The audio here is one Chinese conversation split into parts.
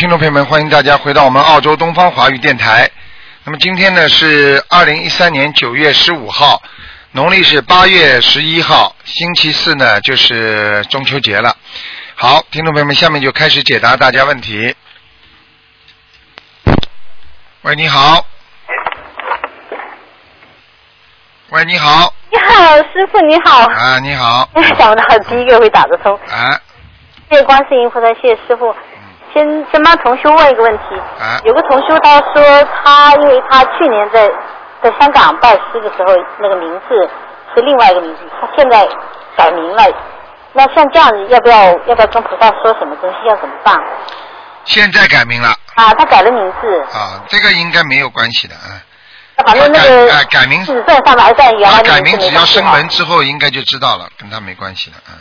听众朋友们，欢迎大家回到我们澳洲东方华语电台。那么今天呢是二零一三年九月十五号，农历是八月十一号，星期四呢就是中秋节了。好，听众朋友们，下面就开始解答大家问题。喂，你好。喂，你好。你好，师傅你好。啊，你好。哎，想不到第一个会打得通。啊。谢谢观世音菩萨，谢谢师傅。先先帮同修问一个问题。啊。有个同修他说他因为他去年在在香港拜师的时候那个名字是另外一个名字，他现在改名了。那像这样子，要不要要不要跟菩萨说什么东西？要怎么办？现在改名了。啊，他改了名字。啊，这个应该没有关系的，啊。反正那个改改名是在上面还在原来改名只要升门之后应该就知道了，跟他没关系的，啊。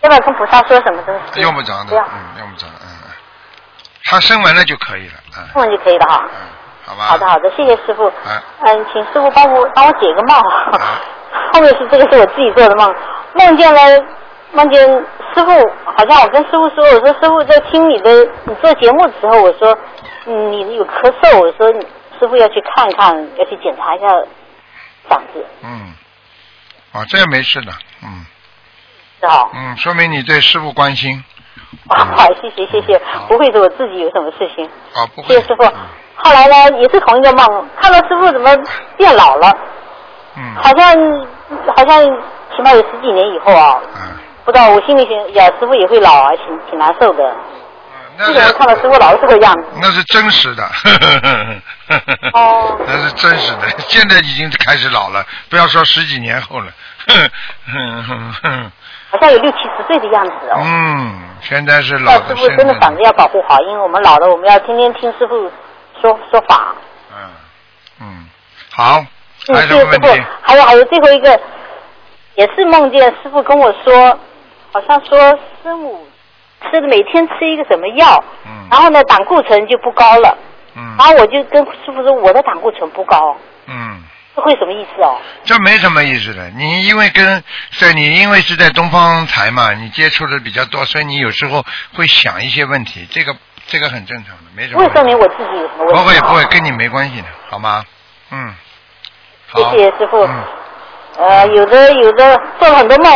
要不要跟菩萨说什么东西？用不着的，嗯，用不着，嗯嗯。他生完了就可以了，嗯。完就可以了哈。嗯，好吧。好的好的，谢谢师傅。嗯。嗯，请师傅帮我帮我解个梦。后面是这个是我自己做的梦，梦见了梦见师傅，好像我跟师傅说，我说师傅在听你的你做节目的时候，我说嗯你有咳嗽，我说师傅要去看看，要去检查一下嗓子。嗯。啊，这没事的，嗯。是好。嗯，说明你对师傅关心。好，谢谢谢谢，不会是我自己有什么事情。啊，不会。谢谢师傅。后来呢，也是同一个梦，看到师傅怎么变老了，嗯。好像好像起码有十几年以后啊，嗯。不知道我心里想，呀，师傅也会老啊，挺挺难受的。那基本上看到师傅老是这个样子。那是真实的。哦。那是真实的，现在已经开始老了，不要说十几年后了。好像有六七十岁的样子哦。嗯，现在是老那师傅真的嗓子要保护好，因为我们老了，我们要天天听师傅说说法。嗯嗯，好，嗯，还有问题？。还有还有最后一个，也是梦见师傅跟我说，好像说师母吃的每天吃一个什么药，嗯然后呢胆固醇就不高了，嗯然后我就跟师傅说我的胆固醇不高，嗯，这会什么意思哦？这没什么意思的。你因为跟在你因为是在东方台嘛，你接触的比较多，所以你有时候会想一些问题，这个这个很正常的，没什不么。会说明我自己有什么问题。不会不会，跟你没关系的，好吗？嗯。好。谢谢师傅。嗯。呃，有的有的做了很多梦，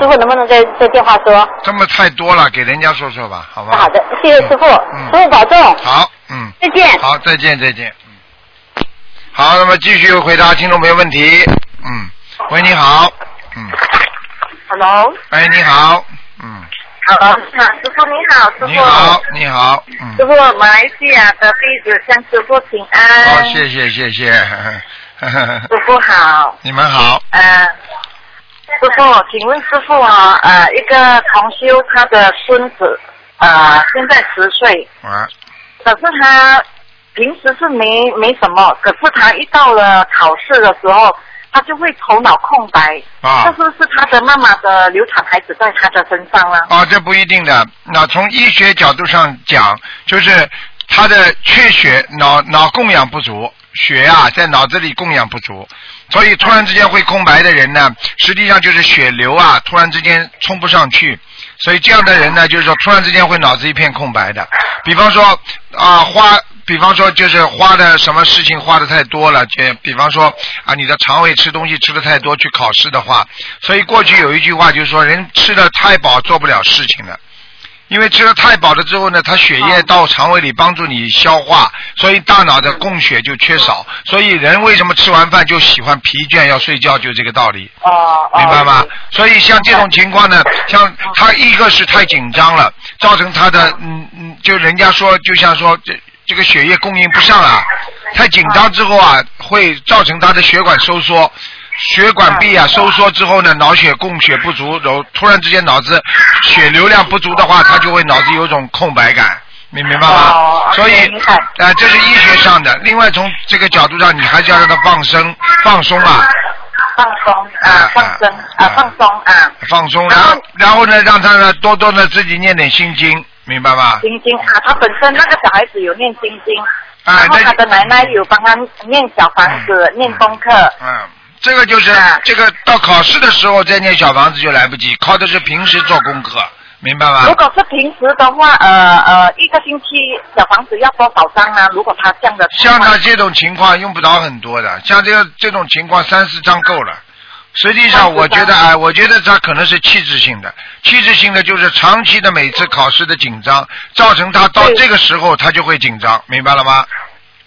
师傅能不能在在电话说？这么太多了，给人家说说吧，好吗？好的，谢谢师傅，嗯师傅保重。好，嗯。再见。好，再见，再见。嗯。好，那么继续回答听众朋友问题。嗯。喂，你好。嗯。Hello，哎，你好。嗯。好，师傅你好，师傅。你好，你好。嗯。师傅，马来西亚的弟子向师傅请安。好，谢谢谢谢。师傅好。你们好。呃，师傅，请问师傅啊，呃，一个同修他的孙子，呃，现在十岁，啊，可是他平时是没没什么，可是他一到了考试的时候，他就会头脑空白。啊这是不是他的妈妈的流产孩子在他的身上了？啊，这不一定的。那从医学角度上讲，就是他的缺血，脑脑供氧不足，血啊在脑子里供氧不足，所以突然之间会空白的人呢，实际上就是血流啊突然之间冲不上去，所以这样的人呢，就是说突然之间会脑子一片空白的。比方说啊花。比方说，就是花的什么事情花的太多了，就比方说啊，你的肠胃吃东西吃的太多，去考试的话，所以过去有一句话就是说，人吃的太饱做不了事情了。因为吃的太饱了之后呢，它血液到肠胃里帮助你消化，所以大脑的供血就缺少。所以人为什么吃完饭就喜欢疲倦要睡觉，就这个道理。啊，明白吗？所以像这种情况呢，像他一个是太紧张了，造成他的嗯嗯，就人家说，就像说这这个血液供应不上啊，太紧张之后啊，会造成他的血管收缩。血管壁啊收缩之后呢，脑血供血不足，然后突然之间脑子血流量不足的话，他就会脑子有种空白感。你明白吗？哦所以呃，这是医学上的。另外，从这个角度上，你还是要让他放松、放松啊，放松啊啊，放松啊啊，放松啊，放松，然后然后呢，让他呢多多的自己念点心经，明白吧？心经啊，他本身那个小孩子有念心经，啊，然后那他的奶奶有帮他念小房子、念功课。嗯，这个就是、啊这个到考试的时候再念小房子就来不及，靠的是平时做功课，明白吗如？果是平时的话，呃呃，一个星期小房子要多少张呢？如果他这样的像他这种情况用不着很多的，像这个这种情况三四张够了。实际上，我觉得，张哎，我觉得他可能是气质性的，气质性的就是长期的每次考试的紧张，造成他到这个时候他就会紧张，明白了吗？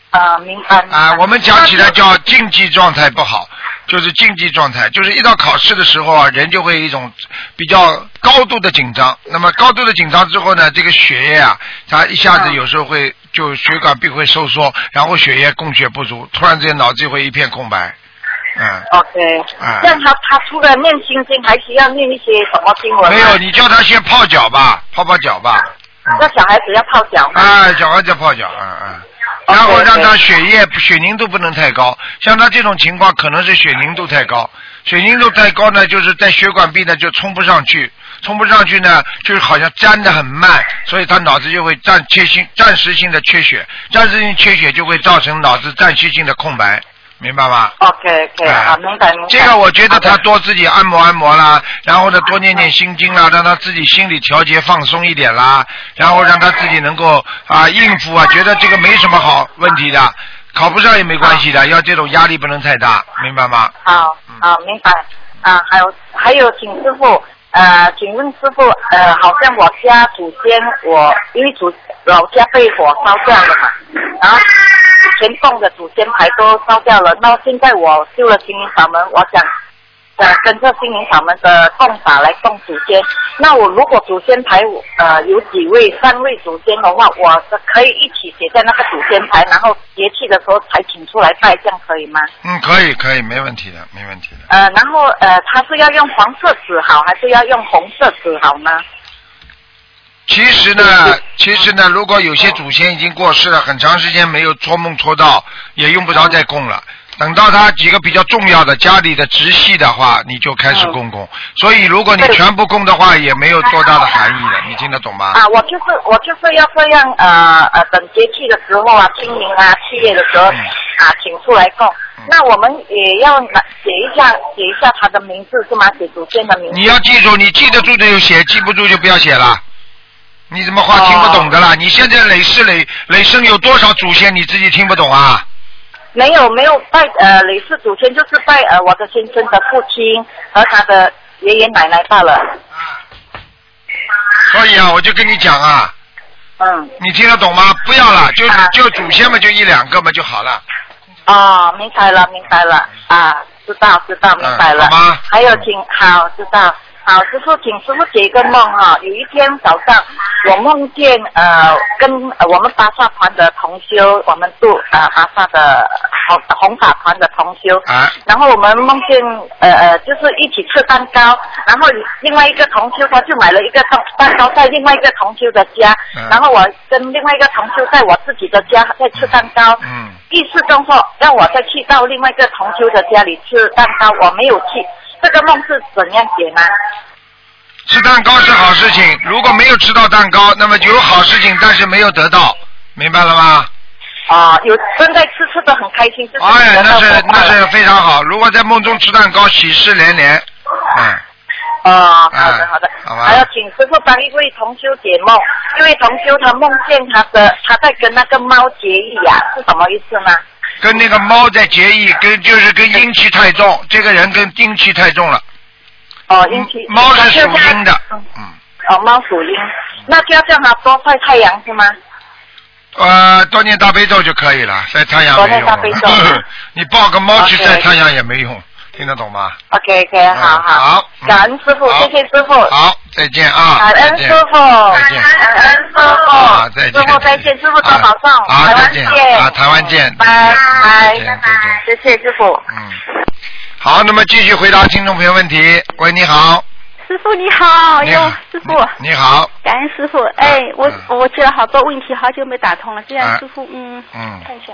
啊，明白。啊，我们讲起来叫竞技状态不好，就是竞技状态，就是一到考试的时候啊，人就会一种比较高度的紧张。那么高度的紧张之后呢，这个血液啊，它一下子嗯有时候会就血管壁会收缩，然后血液供血不足，突然之间脑子就会一片空白。嗯，OK，啊让他他除了念心经，还需要念一些什么经文？没有，你叫他先泡脚吧，泡泡脚吧。那小孩子要泡脚吗？啊，脚完再泡脚，嗯嗯。然后让他血液血凝度不能太高，像他这种情况可能是血凝度太高，血凝度太高呢，就是在血管壁呢就冲不上去，冲不上去呢，就是好像粘的很慢，所以他脑子就会暂缺性暂时性的缺血，暂时性缺血就会造成脑子暂时性的空白，明白吗？OK OK，哎好，明白明白。这个我觉得他多自己按摩按摩啦，然后呢多念念心经啦，让他自己心理调节放松一点啦，然后让他自己能够啊应付啊，觉得这个没什么好问题的，考不上也没关系的，要这种压力不能太大，明白吗？好嗯好明白啊，还有还有，请师傅呃，请问师傅呃，好像我家祖先我因为祖老家被火烧掉了嘛，然后全供的祖先牌都烧掉了，那现在我修了心灵法门，我想。呃，跟着心灵法门的供法来供祖先。那我如果祖先牌呃有几位、三位祖先的话，我是可以一起写在那个祖先牌，然后节气的时候才请出来拜，这样可以吗？嗯，可以可以，没问题的，没问题的。呃，然后呃，他是要用黄色纸好，还是要用红色纸好呢？其实呢，其实呢，如果有些祖先已经过世了，很长时间没有托梦托到，也用不着再供了。等到他几个比较重要的家里的直系的话，你就开始供供。所以如果你全部供的话，也没有多大的含义了，你听得懂吗？啊，我就是我就是要这样呃呃，等节气的时候啊，清明啊、七月的时候嗯啊，请出来供。那我们也要拿写一下写一下他的名字是吗？写祖先的名字。你要记住，你记得住的就写，记不住就不要写了。你怎么话听不懂的啦？你现在累世累累生有多少祖先，你自己听不懂啊？没有没有拜呃累世祖先，就是拜呃我的先生的父亲和他的爷爷奶奶罢了。所以啊，我就跟你讲啊，嗯，你听得懂吗？不要了，就啊就祖先嘛，就一两个嘛就好了。哦，明白了，明白了啊，知道知道，明白了。嗯好吗还有请好知道。好，师傅，请师傅解一个梦哈。有一天早上，我梦见呃，跟呃我们巴萨团的同修，我们度呃巴萨的红红法团的同修，啊，然后我们梦见呃呃，就是一起吃蛋糕，然后另外一个同修他就买了一个蛋蛋糕在另外一个同修的家，嗯。然后我跟另外一个同修在我自己的家在吃蛋糕，嗯，意识中说让我再去到另外一个同修的家里吃蛋糕，我没有去，这个梦是怎样解吗？吃蛋糕是好事情，如果没有吃到蛋糕，那么就有好事情，但是没有得到，明白了吗？啊、有正在吃吃的很开心，就是哎，那是那是非常好。如果在梦中吃蛋糕，喜事连连。嗯，哦，哎好的好的，好吧还要请师傅帮一位同修解梦，一位同修他梦见他的他在跟那个猫结义啊、是什么意思呢？跟那个猫在结义，跟就是跟阴气太重，这个人跟阴气太重了。哦，阴气。猫是属阴的嗯，嗯，哦，猫属阴，那就要叫它多晒太阳是吗？呃，多念大悲咒就可以了，晒太阳多没用念大悲咒。你抱个猫去晒太阳也没用，听得懂吗？OK OK，好嗯好嗯感恩师傅，谢谢师傅。好，再见啊！感恩师傅，再见。感恩师傅，啊再见师傅再见，师傅多保重，台湾见见，啊台湾见拜拜拜拜，谢谢师傅。嗯，好，那么继续回答听众朋友问题。喂，你好，师傅你好，哎你好呦，师傅，你你好，感恩师傅。哎，我嗯我接了好多问题，好久没打通了。这样哎师傅，嗯，嗯，看一下。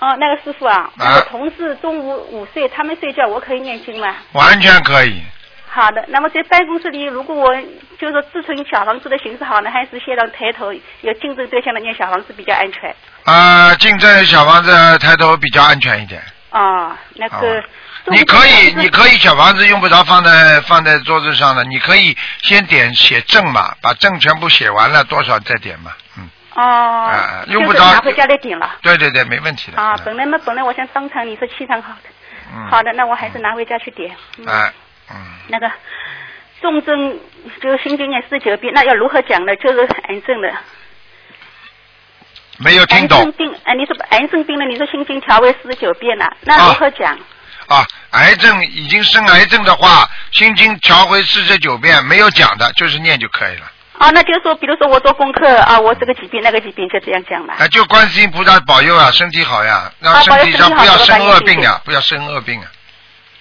哦，那个师傅啊，啊我同事中午午睡，他们睡觉，我可以念经吗？完全可以。好的，那么在办公室里，如果我就是说自存小房子的形式好呢，还是先让抬头有竞争对象的念小房子比较安全？啊，竞争小房子抬头比较安全一点。哦，那个你可以，你可以小房子用不着放在放在桌子上的，你可以先点写正嘛，把正全部写完了，多少再点嘛，嗯，哦啊，用不着就是拿回家来点了。对对对，没问题的。啊，嗯本来嘛，本来我想当场你说气场好的，嗯，好的，那我还是拿回家去点。嗯哎，嗯，那个重症就是心经念四十九遍，那要如何讲呢？就是癌症的，没有听癌症懂病，哎，你说癌症病了，你说心经调为四十九遍了，那啊如何讲？啊？癌症已经生癌症的话，心经调回四十九遍，没有讲的，就是念就可以了。啊，那就是说，比如说我做功课啊，我这个疾病那个疾病就这样讲嘛。啊，就观世音菩萨保佑啊，身体好呀，让啊身体上不要生恶病呀，不要生恶病啊。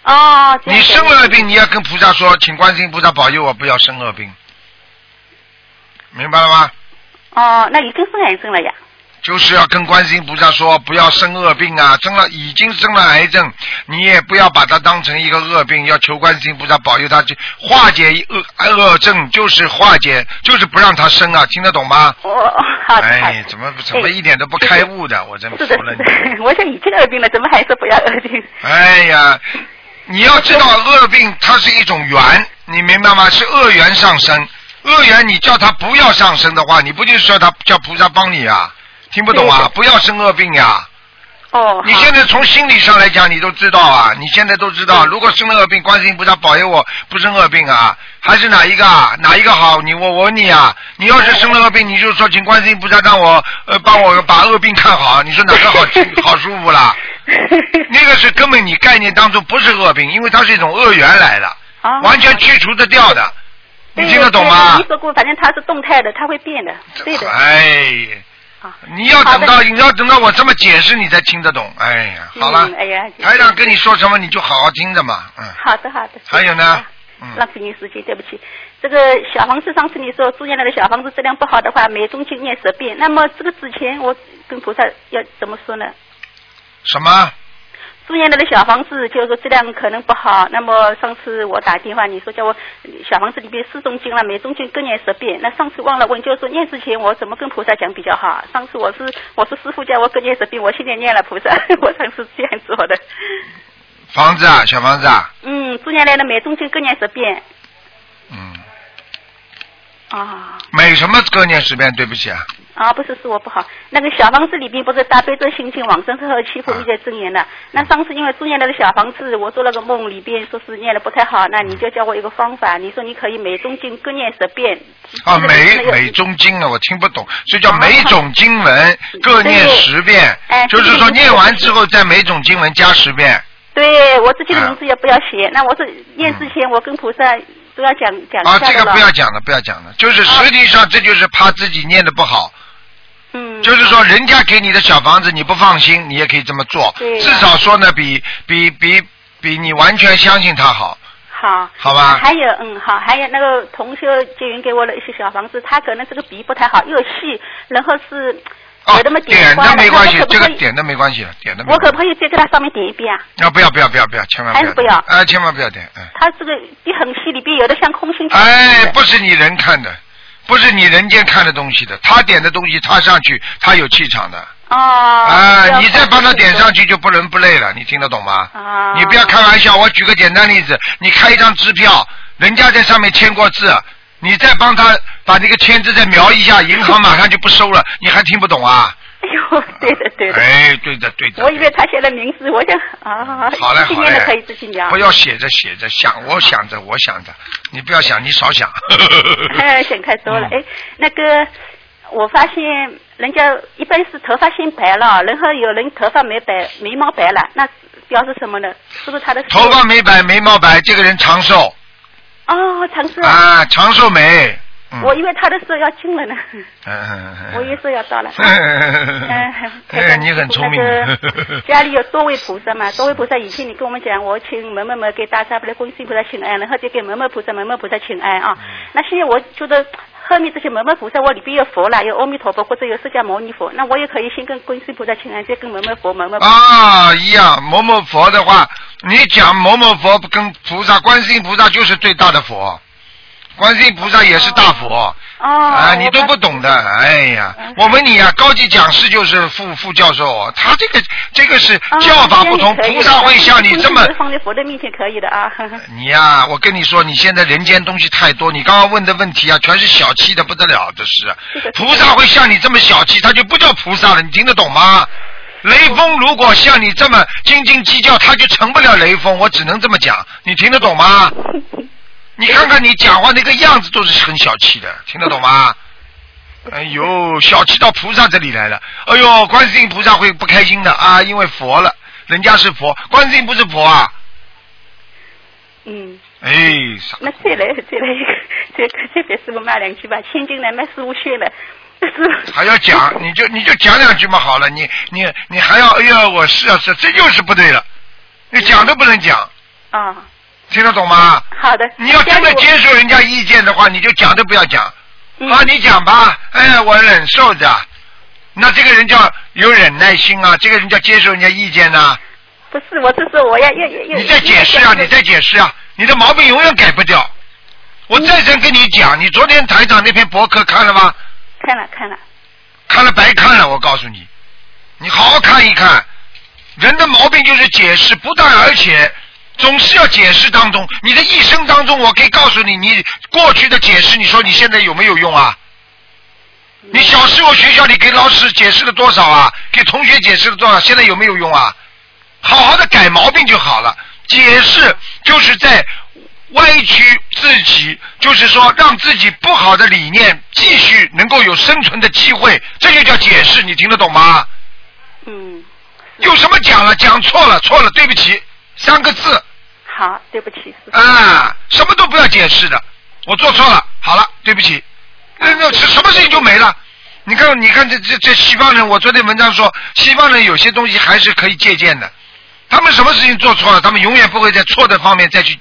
哦，你生了恶病，你要跟菩萨说，请观世音菩萨保佑我不要生恶病，明白了吗？哦，那已经生癌症了呀。就是要跟观世音菩萨说，不要生恶病啊！生了已经生了癌症，你也不要把它当成一个恶病，要求观世音菩萨保佑他去化解恶恶症，就是化解，就是不让他生啊！听得懂吗？哦，好的，好哎，怎么怎么一点都不开悟的？我真服了是你！的，我想已经恶病了，怎么还是不要恶病？哎呀，你要知道恶病它是一种缘，你明白吗？是恶缘上升，恶缘你叫他不要上升的话，你不就是说他叫菩萨帮你啊？听不懂啊？不要生恶病呀！哦，你现在从心理上来讲，你都知道啊，你现在都知道，如果生了恶病，观世音菩萨保佑我不生恶病啊，还是哪一个啊？哪一个好？你我我问你啊，你要是生了恶病，你就说请观世音菩萨让我呃帮我把恶病看好，你说哪个好 好舒服啦？那个是根本你概念当中不是恶病，因为它是一种恶缘来的，啊完全去除得掉的，你听得懂吗你？说过，反正它是动态的，它会变的，对的。哎好，你要等到你要等到我这么解释，你才听得懂。哎呀，好了嗯，哎呀，台长跟你说什么你就好好听着嘛，嗯。好的好的。还有呢啊嗯浪费你时间，对不起。这个小房子上次你说住进来的小房子质量不好的话，每中间念十遍。那么这个之前我跟菩萨要怎么说呢？什么？住院了的小房子就是说质量可能不好。那么上次我打电话，你说叫我小房子里边四中经了，每中经各念十遍。那上次忘了问，就是说念之前我怎么跟菩萨讲比较好？上次我是我是师傅叫我各念十遍，我现在念了菩萨，我上次这样做的。房子啊，小房子啊，嗯，住院来的每中经各念十遍。嗯，啊每什么各念十遍？对不起啊，啊，不是是我不好。那个小房子里边不是大悲咒心经往生咒和七佛密在真言的。那上次因为住院那个小房子，我做了个梦，里边说是念的不太好，那你就教我一个方法，你说你可以每中经各念十遍。啊，每每中经啊，我听不懂，所以叫每种经文各念十遍哎，就是说念完之后再每种经文加十遍。对我自己的名字也不要写。那我是念之前，我跟菩萨都要讲讲啊，这个不要讲了，不要讲了，就是实际上这就是怕自己念的不好，嗯，就是说人家给你的小房子你不放心，你也可以这么做，对至少说呢，比比比比你完全相信他好，好。好吧？还有，嗯，好，还有那个同学结缘给我的一些小房子，他可能这个笔不太好，又细，然后是哦有那么，点花的，的没关系那我，可不可以这个点的没关系了，点的没我关系。可不可以再给他上面点一遍啊？啊，不要不要不要不要，千万还是不要哎，千万不要点，哎。他这个笔很细，里边有的像空心球哎，不是你人看的，不是你人间看的东西的，他点的东西，他上去，他有气场的。哦。哎，要你再帮他点上去。去就不伦不类了，你听得懂吗？啊。你不要开玩笑，我举个简单例子，你开一张支票，人家在上面签过字，你再帮他把那个签字再描一下，银行马上就不收了，你还听不懂啊？哎呦，对的对的。哎，对的对的。我以为他写了名字，我想啊，好嘞好嘞今年的可以自己聊。不要写着写着想，我想着我想着，你不要想，你少想。哎，想太多了。嗯哎，那个，我发现人家一般是头发先白了，然后有人头发没白，眉毛白了，那表示什么呢？是不是他的头发没白，眉毛白，这个人长寿哦，长寿啊，长寿眉。嗯我以为他的事要进了呢，我以为是要到了。嗯嗯，哎，你很聪明。家里有多位菩萨嘛？多位菩萨，以前你跟我们讲，我请某某某给大萨布的观世音菩萨请安，然后就给某某菩萨、某某菩萨请安啊。嗯那现在我觉得后面这些某某菩萨，我里边有佛了，有阿弥陀佛或者有释迦牟尼佛，那我也可以先跟观世音菩萨请安，再跟某某佛、某某。啊，一样。某某佛的话，你讲某某佛跟菩萨，观世音菩萨就是最大的佛，观世音菩萨也是大佛。哦。啊，你都不懂的，哎呀嗯！我问你啊，高级讲师就是副副教授，他这个这个是啊教法不同，菩萨会像你这么放在佛的面前可以的啊。你呀、我跟你说，你现在人间东西太多，你刚刚问的问题啊，全是小气的不得了的事。菩萨会像你这么小气，他就不叫菩萨了，你听得懂吗？雷锋如果像你这么斤斤计较，他就成不了雷锋。我只能这么讲，你听得懂吗？你看看你讲话那个样子都是很小气的，听得懂吗？哎呦，小气到菩萨这里来了。哎呦，观世音菩萨会不开心的啊，因为佛了，人家是佛，观世音不是佛啊。嗯。哎，傻那再来再来一个，再再给师傅骂两句吧。千金难买师傅血了，师傅。还要讲，你就你就讲两句嘛，好了，你你你还要，哎呀，我是啊是，这就是不对了，你讲都不能讲，啊，听得懂吗？好的。你要真的接受人家意见的话，你就讲都不要讲。嗯啊，你讲吧，哎，我忍受着。那这个人叫有忍耐心啊，这个人叫接受人家意见呐、不是，我是说我要要要。你再解释啊，你再解释啊，你的毛病永远改不掉。我再三跟你讲，你昨天台长那篇博客看了吗？看了看了，看了白看了，我告诉你，你好好看一看。人的毛病就是解释，不但而且总是要解释当中。你的一生当中，我可以告诉你，你过去的解释，你说你现在有没有用啊？你小时候学校里给老师解释了多少啊？给同学解释了多少？现在有没有用啊？好好的改毛病就好了。解释就是在歪曲自己，就是说让自己不好的理念继续能够有生存的机会，这就叫解释。你听得懂吗？嗯，有什么讲了？讲错了，错了，对不起，三个字好，对不起。啊，什么都不要解释的。我做错了，好了，对不起，那那什什么事情就没了。你看，你看这这这西方人，我昨天文章说，西方人有些东西还是可以借鉴的。他们什么事情做错了，他们永远不会在错的方面再去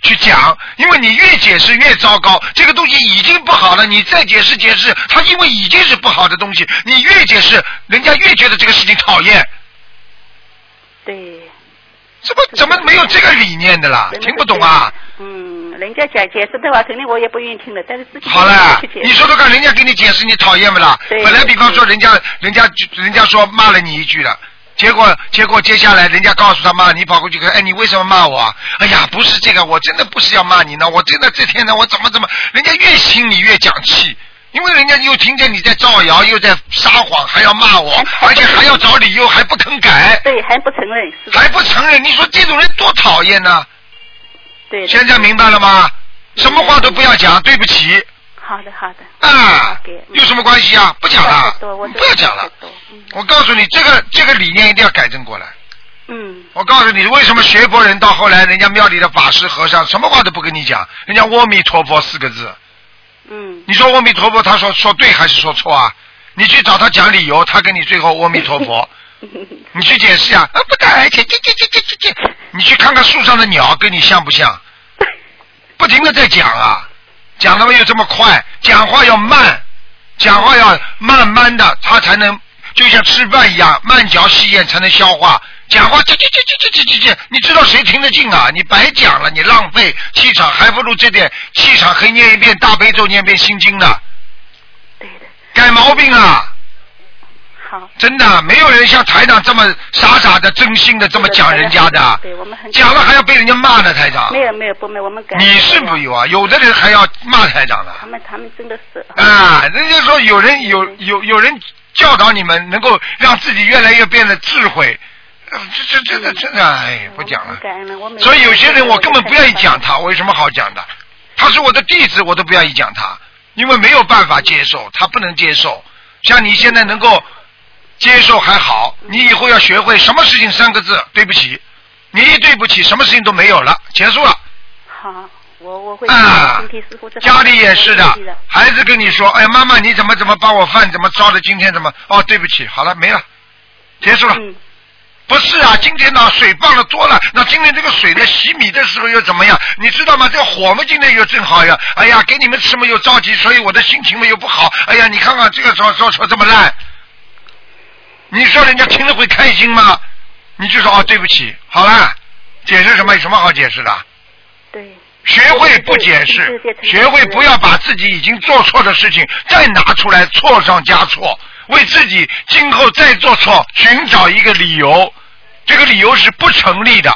去讲，因为你越解释越糟糕，这个东西已经不好了，你再解释解释，他因为已经是不好的东西，你越解释，人家越觉得这个事情讨厌。对。怎么怎么没有这个理念的啦？听不懂啊？嗯，人家讲解释的话，肯定我也不愿意听的，但是自己好了你说说看，人家给你解释，你讨厌不啦？对本来比方说人家人家人家说骂了你一句了。结果，结果接下来人家告诉他骂你，跑过去看，哎，你为什么骂我啊？哎呀，不是这个，我真的不是要骂你呢，我真的这天呢，我怎么怎么，人家越心里越讲气，因为人家又听见你在造谣，又在撒谎，还要骂我，而且还要找理由，还不肯改，对，还不承认，还不承认，你说这种人多讨厌呢？对。现在明白了吗？什么话都不要讲，对不起好的，好的。啊有什么关系啊？不讲了不要讲了我告诉你，这个这个理念一定要改正过来。嗯，我告诉你，为什么学佛人到后来，人家庙里的法师和尚什么话都不跟你讲，人家阿弥陀佛四个字，嗯，你说阿弥陀佛，他说说对还是说错啊？你去找他讲理由，他跟你最后阿弥陀佛，你去解释啊，啊不对，这这这这这这这，你去看看树上的鸟跟你像不像？不停的在讲啊，讲的没有这么快，讲话要慢，讲话要慢慢的，他才能就像吃饭一样，慢嚼细咽才能消化。讲话这这这这这这这这，你知道谁听得进啊？你白讲了，你浪费气场，还不如这点气场可以念一遍大悲咒，念一遍心经呢。对的，改毛病啊！好。真的，没有人像台长这么傻傻的、真心的这么讲人家的。对我们很讲了还要被人家骂呢，台长没。有没有不没有我们改。你是不有啊？有的人还要骂台长的。他们他们真的是。啊，人家说有人有有有人教导你们，能够让自己越来越变得智慧。呃这这这这真的，哎，不讲了。了，所以有些人我根本不愿意讲他，我有什么好讲的？他是我的弟子，我都不愿意讲他，因为没有办法接受，他不能接受。像你现在能够接受还好，你以后要学会什么事情三个字，对不起，你一对不起，什么事情都没有了，结束了。好，我我会啊家里也是的孩子跟你说，哎呀，妈妈你怎么怎么把我饭怎么烧的，今天怎么？哦，对不起，好了，没了，结束了。嗯，不是啊，今天呢水放的多了，那今天这个水呢洗米的时候又怎么样？你知道吗？这个火嘛今天又正好呀，哎呀，给你们吃嘛又着急，所以我的心情嘛又不好。哎呀，你看看这个说说说这么烂，你说人家听了会开心吗？你就说哦对不起，好了，解释什么？有什么好解释的？对，学会不解释，学会不要把自己已经做错的事情再拿出来错上加错，为自己今后再做错寻找一个理由，这个理由是不成立的，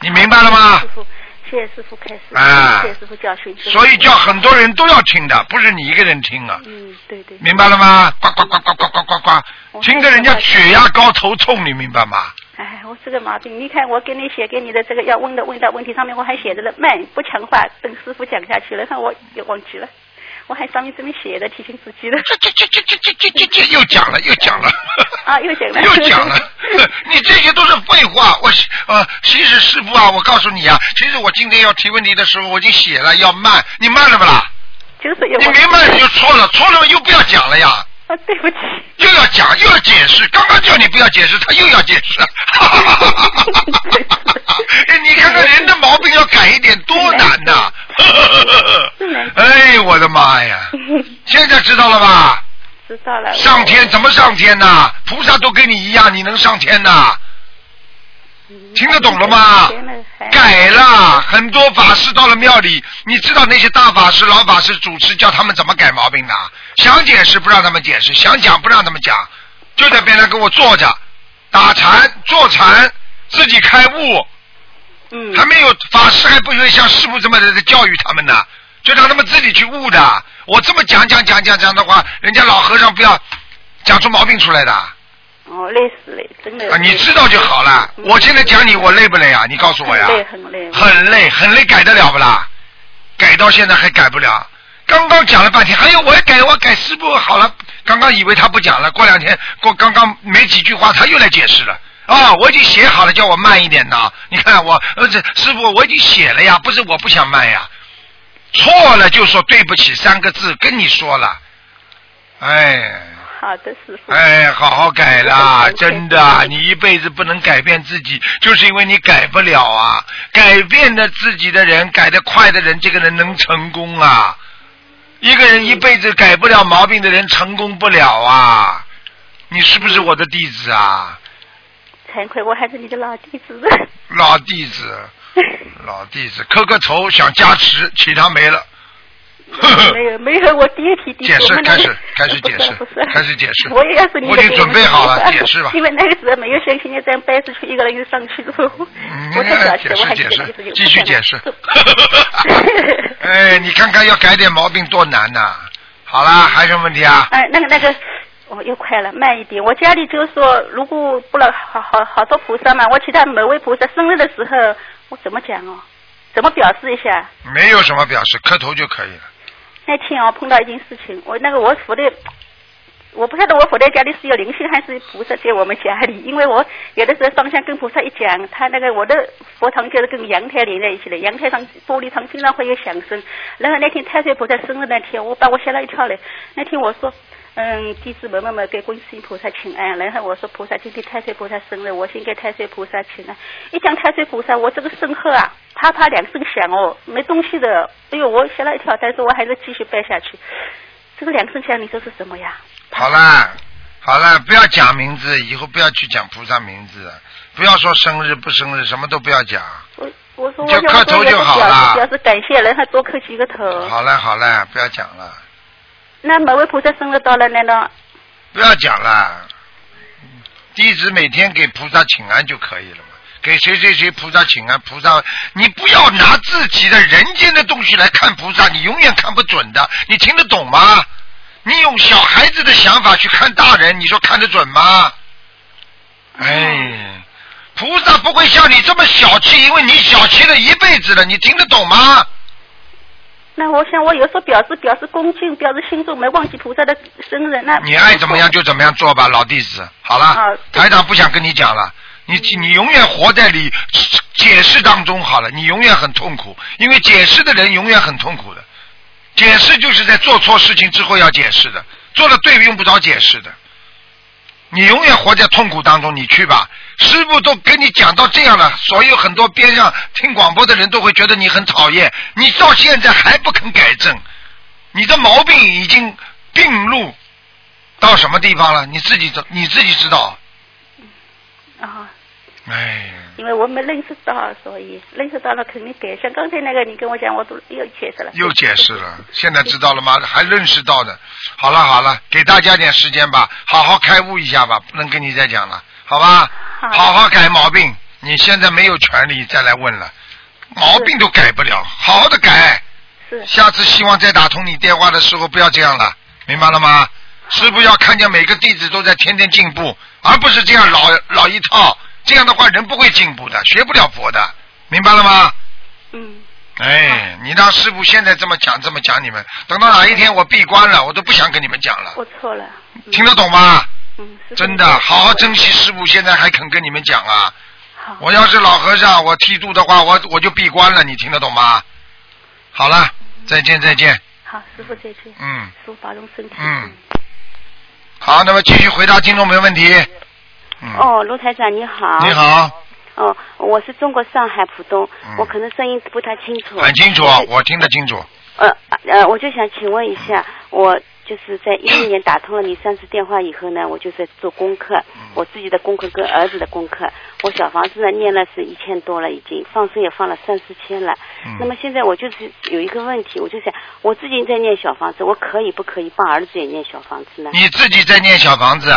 你明白了吗师？傅，谢谢师傅开始，啊谢谢师傅教训。所以叫很多人都要听的，不是你一个人听啊，嗯，对对。明白了吗？呱呱呱呱呱呱呱呱，听得人家血压高头痛，你明白吗？哎，我这个毛病，你看我给你写给你的这个要问的问到问题上面，我还写着了慢不强化，等师傅讲下去了，看我也忘记了，我还上面这么写的提醒自己的。这这这这这这这这这又讲了又讲了。啊，又讲了。又讲了，你这些都是废话。我呃，其实师傅啊，我告诉你啊，其实我今天要提问题的时候，我已经写了要慢，你慢了不啦？就是有。你明白你就错了，错了又不要讲了呀。啊，对不起。又要讲又要解释，刚刚叫你不要解释，他又要解释。哎，你看看人的毛病要改一点多难呐！哎，我的妈呀！现在知道了吧？知道了。上天怎么上天呐？菩萨都跟你一样，你能上天呐？听得懂了吗？改了，很多法师到了庙里，你知道那些大法师、老法师主持叫他们怎么改毛病的？想解释不让他们解释，想讲不让他们讲，就在边上给我坐着，打禅、坐禅，自己开悟。嗯。还没有法师还不会像师傅这么的教育他们呢，就让他们自己去悟的。我这么讲讲讲讲讲的话，人家老和尚不要讲出毛病出来的。哦，累死了，真的。啊，你知道就好了。我现在讲你，我累不累啊？你告诉我呀。累，很累。很累，很累，改得了不啦？改到现在还改不了。刚刚讲了半天，还有我要改，我改师傅好了。刚刚以为他不讲了，过两天过刚刚没几句话，他又来解释了。啊，我已经写好了，叫我慢一点呐。你看我，呃，这师傅我已经写了呀，不是我不想慢呀。错了就说对不起三个字，跟你说了。哎。好的，师傅。哎，好好改啦！真的，你一辈子不能改变自己，就是因为你改不了啊。改变的自己的人，改得快的人，这个人能成功啊。一个人一辈子改不了毛病的人，成功不了啊。你是不是我的弟子啊？惭愧，我还是你的老弟子。老弟子，老弟子，磕个头想加持，其他没了。没有没有，我第一题第解释开始开始解释，开始解释。我也要是你我已经准备好了，解释吧。因为那个时候没有像现在这样掰出去一个人就上去之后，我太小气了，我还解释继续解释。哎，你看看要改点毛病多难呐！好啦，还有什么问题啊？哎，那个那个，哦，又快了，慢一点。我家里就是说，如果不了好好好多菩萨嘛，我其他每位菩萨生日的时候，我怎么讲哦？怎么表示一下？没有什么表示，磕头就可以了。那天我，碰到一件事情，我那个我佛的，我不晓得我佛在家里是有灵性还是菩萨在我们家里，因为我有的时候上香跟菩萨一讲，他那个我的佛堂就是跟阳台连在一起的，阳台上玻璃窗经常会有响声。然后那天太岁菩萨生日那天，我把我吓了一跳嘞。那天我说，嗯，弟子们慢慢给观世音菩萨请安。然后我说菩萨今天太岁菩萨生日，我先给太岁菩萨请安。一讲太岁菩萨，我这个身后啊。啪啪两声响哦，没东西的，哎呦，我吓了一跳，但是我还是继续拜下去。这个两声响，你说是什么呀？好了，好了，不要讲名字，以后不要去讲菩萨名字，不要说生日不生日，什么都不要讲。我我说就磕头就好了，表示感谢，然后多磕几个头。好了好了，不要讲了。那某位菩萨生日到了，难道？不要讲了，弟子每天给菩萨请安就可以了嘛。给谁谁谁菩萨请安，菩萨，你不要拿自己的人间的东西来看菩萨，你永远看不准的。你听得懂吗？你用小孩子的想法去看大人，你说看得准吗？哎，菩萨不会像你这么小气，因为你小气了一辈子了。你听得懂吗？那我想，我有时候表示表示恭敬，表示心中没忘记菩萨的生日。那你爱怎么样就怎么样做吧，老弟子。好了，台长不想跟你讲了。你你永远活在里解释当中好了，你永远很痛苦，因为解释的人永远很痛苦的。解释就是在做错事情之后要解释的，做了对用不着解释的。你永远活在痛苦当中，你去吧。师傅都跟你讲到这样了，所有很多边上听广播的人都会觉得你很讨厌。你到现在还不肯改正，你的毛病已经病入到什么地方了？你自己知你自己知道。啊，哎，因为我没认识到，所以认识到了肯定改。像刚才那个你跟我讲，我都又解释了。又解释了，现在知道了吗？还认识到的。好了好了，给大家点时间吧，好好开悟一下吧，不能跟你再讲了，好吧？好好好改毛病，你现在没有权利再来问了，毛病都改不了，好好的改。是下次希望再打通你电话的时候不要这样了，明白了吗？师傅要看见每个弟子都在天天进步，而不是这样老老一套，这样的话人不会进步的，学不了佛的，明白了吗？嗯，哎，你让师傅现在这么讲这么讲你们，等到哪一天我闭关了，我都不想跟你们讲了，我错了。嗯听得懂吗？嗯，真的，好好珍惜师傅，现在还肯跟你们讲啊！好。我要是老和尚，我剃度的话，我我就闭关了，你听得懂吗？好了，再见再见，好，师傅再见。嗯，师傅保重身体。嗯。好，那么继续回答听众朋友问题。嗯，哦，卢台长你好。你。好，哦，我是中国上海浦东，嗯我可能声音不太清楚。很清楚我，听得清楚。呃呃，我就想请问一下，我就是在一一年打通了你三次电话以后呢，我就在做功课，嗯我自己的功课跟儿子的功课。我小房子呢念了是一千多了，已经放生也放了三四千了。嗯那么现在我就是有一个问题，我就想我自己在念小房子，我可以不可以帮儿子也念小房子呢？你自己在念小房子，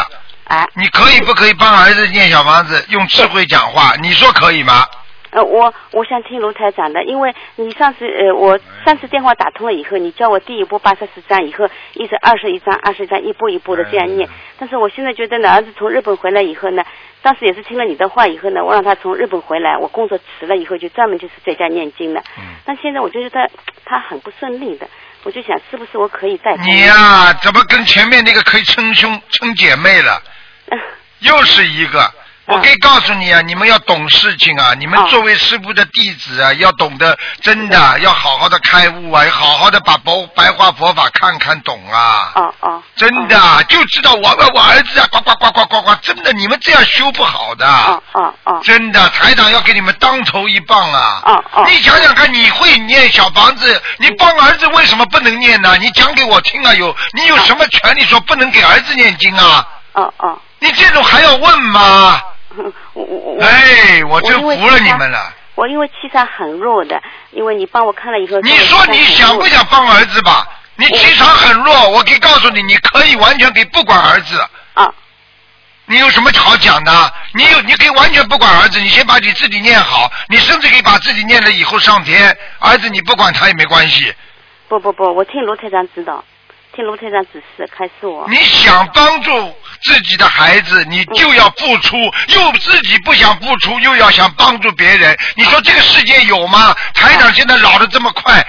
啊，你可以不可以帮儿子念小房子，用智慧讲话？你说可以吗？呃，我我想听卢台长的，因为你上次呃，我上次电话打通了以后，你叫我第一步八十四张，以后一直二十一张、二十一张，一步一步的这样念。但是我现在觉得呢，儿子从日本回来以后呢，当时也是听了你的话以后呢，我让他从日本回来，我工作辞了以后就专门就是在家念经了。嗯但现在我觉得他他很不顺利的，我就想是不是我可以再帮你呀、怎么跟前面那个可以称兄称姐妹了？又是一个。我可以告诉你啊，你们要懂事情啊！你们哦作为师傅的弟子啊，要懂得真的要好好的开悟啊，要好好的把白白话佛法看看懂啊！哦哦，真的就知道我我我儿子啊，呱呱呱呱呱呱！真的，你们这样修不好的。哦哦哦真的，台长要给你们当头一棒啊！哦哦你想想看，你会念小房子，你帮儿子为什么不能念呢？你讲给我听啊！有你有什么权利说不能给儿子念经啊？哦哦，你这种还要问吗？我我我哎，我真服了你们了。我因为气场很弱的，因为你帮我看了以后，你说你想不想帮儿子吧？你气场很弱，我可以告诉你，你可以完全可以不管儿子。啊你有什么好讲的？你有，你可以完全不管儿子，你先把你自己念好，你甚至可以把自己念了以后上天，儿子你不管他也没关系。不不不，我听罗台长指导，听卢台长指示，开始我。你想帮助自己的孩子，你就要付出，又自己不想付出，又要想帮助别人，你说这个世界有吗？台长现在老的这么快。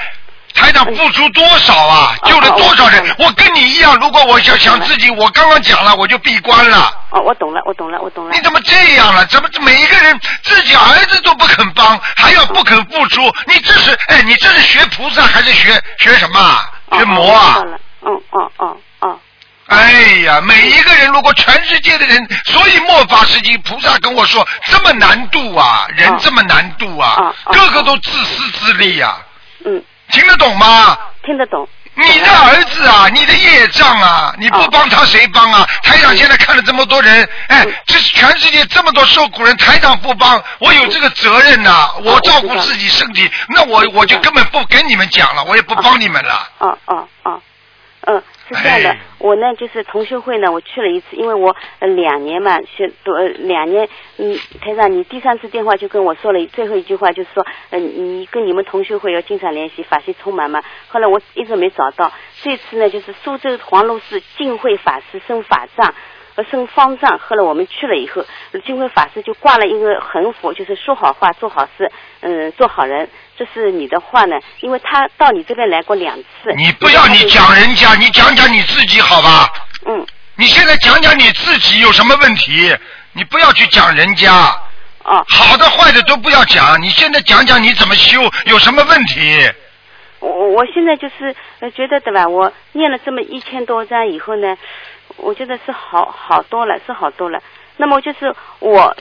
台长付出多少啊？救了多少人？我跟你一样，如果我想想自己，我刚刚讲了，我就闭关了。哦，我懂了，我懂了，我懂了。你怎么这样了？怎么每一个人自己儿子都不肯帮，还要不肯付出？你这是哎，你这是学菩萨还是学学什么啊？哦学魔啊哦哦哦哦，哎呀，每一个人，如果全世界的人，所以末法时期，菩萨跟我说，这么难度啊，人哦这么难度啊个个都自私自利呀、嗯，听得懂吗？听得懂。你的儿子啊，你的业障啊，你不哦帮他谁帮啊？台长现在看了这么多人，哎嗯，这全世界这么多受苦人，台长不帮，我有这个责任呐、我照顾自己身体，那我我就根本不跟你们讲了，我也不帮你们了。哦哦哦，嗯，是这样的，哎我呢就是同学会呢，我去了一次，因为我呃两年嘛，学多呃两年，嗯，台长，你第三次电话就跟我说了最后一句话，就是说，嗯、你跟你们同学会要经常联系，法系充满嘛。后来我一直没找到，这次呢就是苏州黄龙寺净慧法师升法藏。呃，升方丈，后来我们去了以后，金辉法师就挂了一个横幅，就是说好话，做好事，嗯，做好人。这是你的话呢，因为他到你这边来过两次。你不要你讲人家，你讲讲你自己好吧？嗯，你现在讲讲你自己有什么问题？你不要去讲人家。哦，好的坏的都不要讲，你现在讲讲你怎么修，有什么问题？我我现在就是呃觉得对吧？我念了这么一千多章以后呢，我觉得是好好多了，是好多了。那么就是我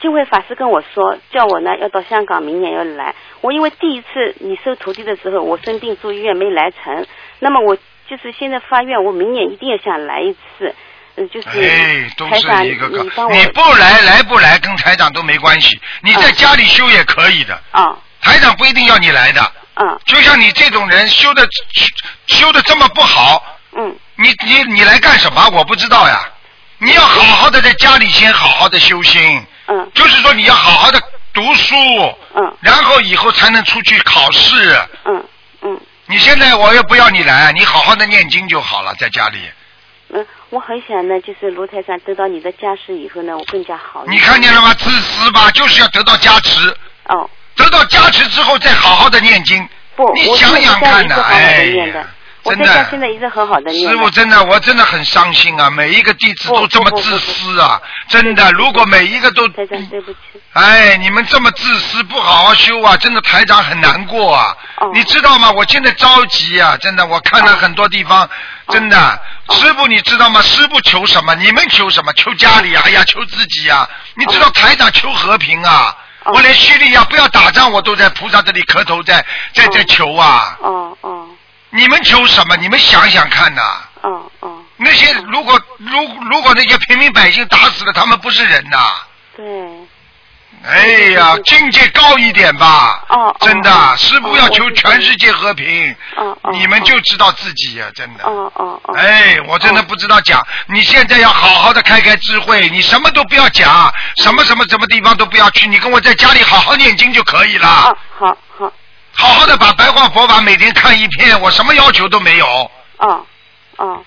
金慧法师跟我说，叫我呢要到香港，明年要来。我因为第一次你收徒弟的时候，我生病住医院没来成，那么我就是现在发愿，我明年一定要想来一次。嗯，就是哎，都是一个个你你不来来不来跟台长都没关系，你在家里修也可以的，啊台长不一定要你来的。啊就像你这种人修的修的这么不好，嗯你你你来干什么？我不知道呀。你要好好的在家里先好好的修心，嗯就是说你要好好的读书，嗯然后以后才能出去考试。嗯嗯你现在我也不要你来，你好好的念经就好了，在家里。嗯，我很想呢，就是卢台长得到你的加持以后呢，我更加好。你看见了吗？自私吧，就是要得到加持，哦，得到加持之后再好好的念经。不，我你想想看呐，一直好好哎的念的真的。在家现在一直很好的念。师傅真的，我真的很伤心啊！每一个弟子都这么自私啊！真的，如果每一个都，台长，对不起。哎，你们这么自私，不好好修啊，真的台长很难过啊！哦你知道吗？我现在着急啊！真的，我看了很多地方，哦真的，师傅你知道吗？师傅求什么？你们求什么？求家里啊，哎呀，求自己啊！你知道台长求和平啊！哦我连叙利亚不要打仗，我都在菩萨这里磕头，在在在求啊！哦哦你们求什么？你们想想看呐、哦哦，那些如果如如果那些平民百姓打死了，他们不是人呐、对，哎呀，境界高一点吧。哦哦真的，哦师傅要求全世界和平，哦哦，你们就知道自己呀、真的。哦哦哦，哎，我真的不知道讲，你现在要好好的开开智慧，你什么都不要讲，什么什么什么地方都不要去，你跟我在家里好好念经就可以了，哦好好好好的把白话佛法每天看一遍，我什么要求都没有，哦哦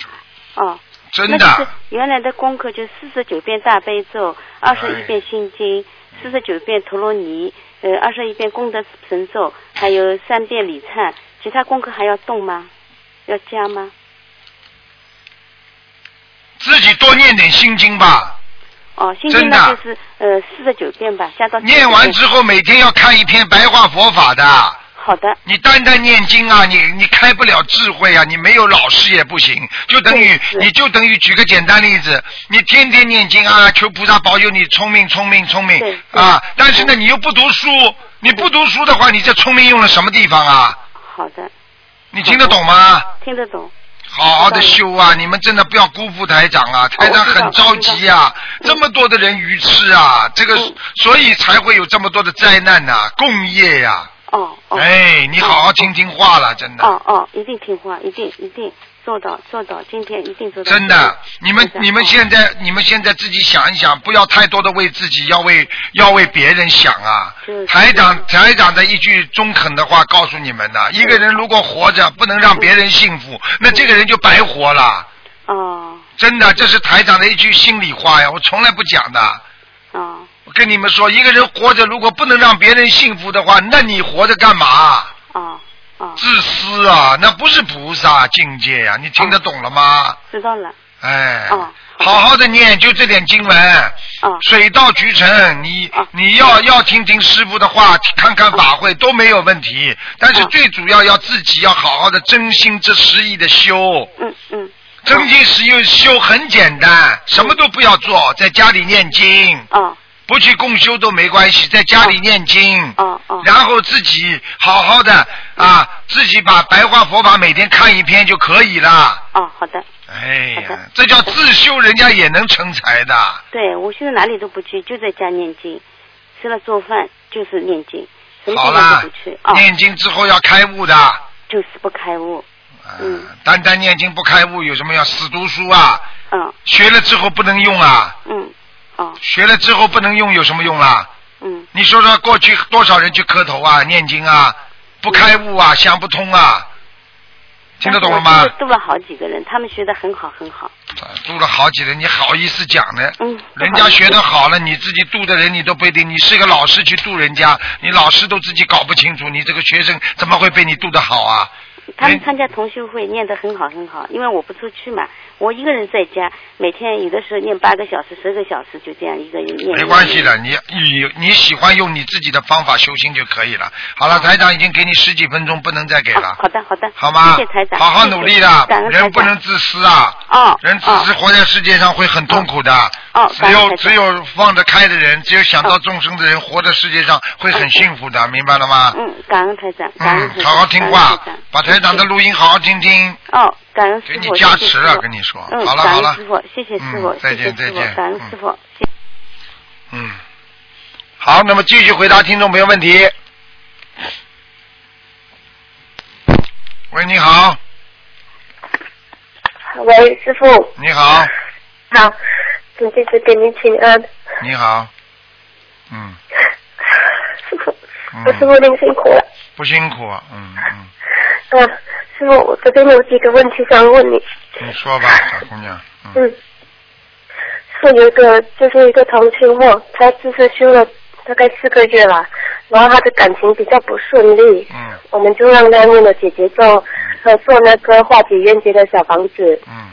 哦。真的。原来的功课就四十九遍大悲咒，二十一遍心经，四十九遍陀罗尼，呃，二十一遍功德神咒，还有三遍礼忏。其他功课还要动吗？要加吗？自己多念点心经吧，哦，心经呢就是呃四十九遍吧，加到念完之后每天要看一篇白话佛法的。好的，你单单念经啊，你你开不了智慧啊，你没有老师也不行，就等于你就等于举个简单例子，你天天念经啊，求菩萨保佑你聪明聪明聪明啊，但是呢你又不读书，你不读书的话，你这聪明用了什么地方啊？好的，你听得懂吗？听得懂。好好的修啊！你们真的不要辜负台长啊！台长很着急啊，这么多的人愚痴啊，这个嗯所以才会有这么多的灾难呐、共业呀、哦哦。哎，你好好听听话了，真的。哦哦，一定听话，一定一定做到做到，今天一定做到。真的，你们你们现在你们现在自己想一想，不要太多的为自己，要为要为别人想啊是。台长台长的一句中肯的话告诉你们的：一个人如果活着不能让别人幸福，那这个人就白活了。哦真的，这是台长的一句心里话呀，我从来不讲的。哦我跟你们说，一个人活着如果不能让别人幸福的话，那你活着干嘛？哦哦，自私啊，那不是菩萨境界呀、你听得懂了吗？知道了。哎，哦好好的念，就这点经文，哦水到渠成。你、哦你要要听听师傅的话，看看法会、都没有问题。但是哦最主要要自己要好好的真心这实意的修，嗯嗯。真心实意修很简单，什么都不要做，在家里念经，哦不去共修都没关系，在家里念经。哦哦。然后自己好好的啊，自己把白话佛法每天看一篇就可以了。哦，好的。哎呀，这叫自修，人家也能成才的。对，我现在哪里都不去，就在家念经，吃了做饭就是念经，什么好地方都不去。哦，念经之后要开悟的。就是不开悟。嗯单单念经不开悟有什么要死读书啊？嗯学了之后不能用啊，嗯。哦学了之后不能用有什么用啦？嗯你说说过去多少人去磕头啊、念经啊，不开悟啊、想不通啊，听得懂了吗度了好几个人，他们学的很好很好。啊度了好几人，你好意思讲呢？嗯人家学的好了，你自己度的人你都不一定。你是个老师去度人家，你老师都自己搞不清楚，你这个学生怎么会被你度的好啊？他们参加同修会念得很好很好，因为我不出去嘛，我一个人在家，每天有的时候念八个小时、十个小时，就这样一个人念。没关系的，你你你喜欢用你自己的方法修心就可以了。好了，台长已经给你十几分钟，不能再给好了，好的好的，好吗？谢谢台长，好好努力的感，恩台长人不能自私啊。哦，人只是活在世界上会很痛苦的。哦只有只有放得开的人，只有想到众生的人，活在世界上会很幸福的，明白了吗？嗯，感恩台长，感恩台嗯，好好听话把台长的录音好好听听，哦，感恩师傅，给你加持了，跟你说。嗯，好了好了师，傅，谢谢师傅，嗯再见再见，感恩嗯师傅。嗯，好，那么继续回答听众朋友问题。喂，你好，喂，师傅，你好，好，请弟子给您请安。你好，嗯。师傅，嗯，师傅您辛苦了。不辛苦，嗯嗯，嗯、师傅，我这边有几个问题想问你。你说吧，小姑娘，嗯。嗯，是有一个就是一个同修梦，他就是修了大概四个月了，然后他的感情比较不顺利，嗯我们就让他念了姐姐咒和做那个化解冤结的小房子。嗯，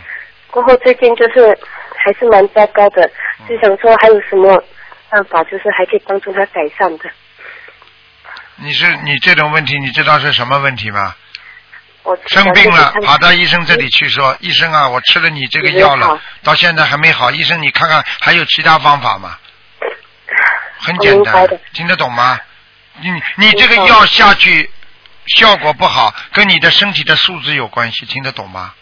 过后最近就是还是蛮糟糕的，就想说还有什么办法，就是还可以帮助他改善的。你是你这种问题，你知道是什么问题吗？我生病了，跑到医生这里去说，医生啊，我吃了你这个药了，到现在还没好，医生你看看还有其他方法吗？很简单听得懂吗？你你这个药下去效果不好，跟你的身体的素质有关系，听得懂吗？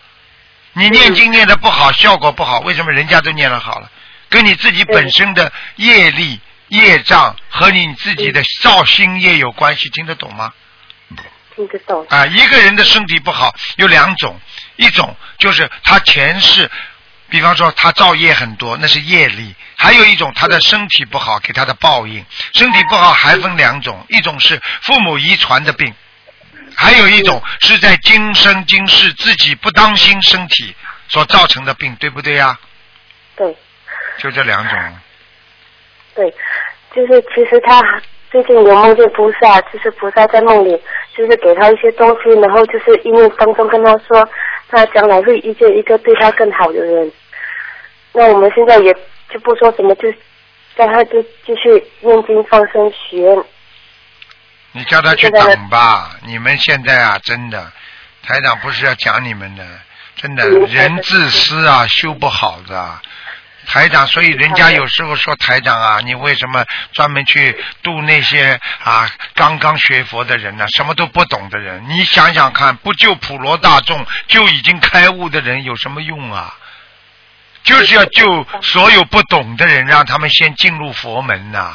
你念经念的不好，效果不好，为什么人家都念得好了？跟你自己本身的业力、业障和你自己的造心业有关系，听得懂吗？听得懂。啊，一个人的身体不好有两种，一种就是他前世，比方说他造业很多，那是业力；还有一种他的身体不好给他的报应。身体不好还分两种，一种是父母遗传的病，还有一种是在今生今世自己不当心身体所造成的病，对不对呀、对就这两种。对，就是其实他最近有梦见菩萨，就是菩萨在梦里，就是给他一些东西，然后就是意念当中跟他说，他将来会遇见一个对他更好的人。那我们现在也就不说什么，就让他就继续念经放生许愿。你叫他去等吧。你们现在啊，真的，台长不是要讲你们的，真的嗯人自私啊，修不好的。台长，所以人家有时候说台长啊，你为什么专门去度那些啊刚刚学佛的人呢、什么都不懂的人？你想想看，不救普罗大众，就已经开悟的人有什么用啊？就是要救所有不懂的人，让他们先进入佛门呐、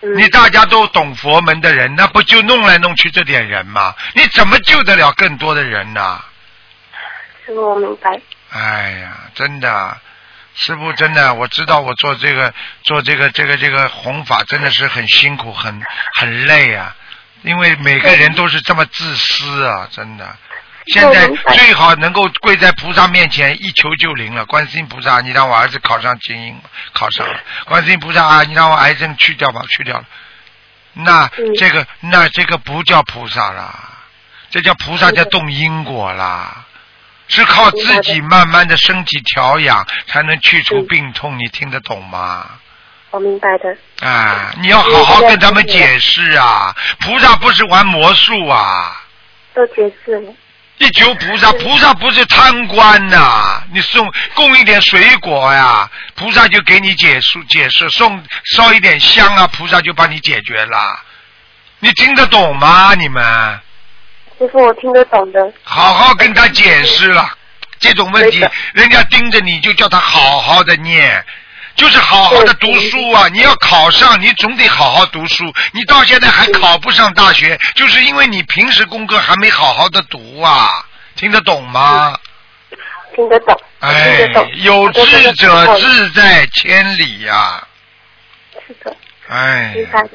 嗯，你大家都懂佛门的人，那不就弄来弄去这点人吗？你怎么救得了更多的人呢？师傅，我明白。哎呀，真的，师傅真的，我知道我做这个做这个这个这个弘法真的是很辛苦，很很累啊，因为每个人都是这么自私啊，真的。现在最好能够跪在菩萨面前一求就灵了。观世音菩萨，你让我儿子考上精英，考上了。观世音菩萨啊，你让我癌症去掉吧，去掉了。那嗯这个那这个不叫菩萨啦，这叫菩萨叫动因果啦。是靠自己慢慢的身体调养，才能去除嗯病痛。你听得懂吗？我明白的。啊，你要好好跟他们解释啊！菩萨不是玩魔术啊！都解释了。一求菩萨，菩萨不是贪官呐、你送供一点水果呀，菩萨就给你解释解释；送烧一点香啊，菩萨就帮你解决了。你听得懂吗？你们师傅，我听得懂的。好好跟他解释了。这种问题，人家盯着你就叫他好好的念，就是好好的读书啊！你要考上，你总得好好读书。你到现在还考不上大学，就是因为你平时功课还没好好的读啊！听得懂吗？听得懂，哎有志者志在千里呀、是的，哎明，白的，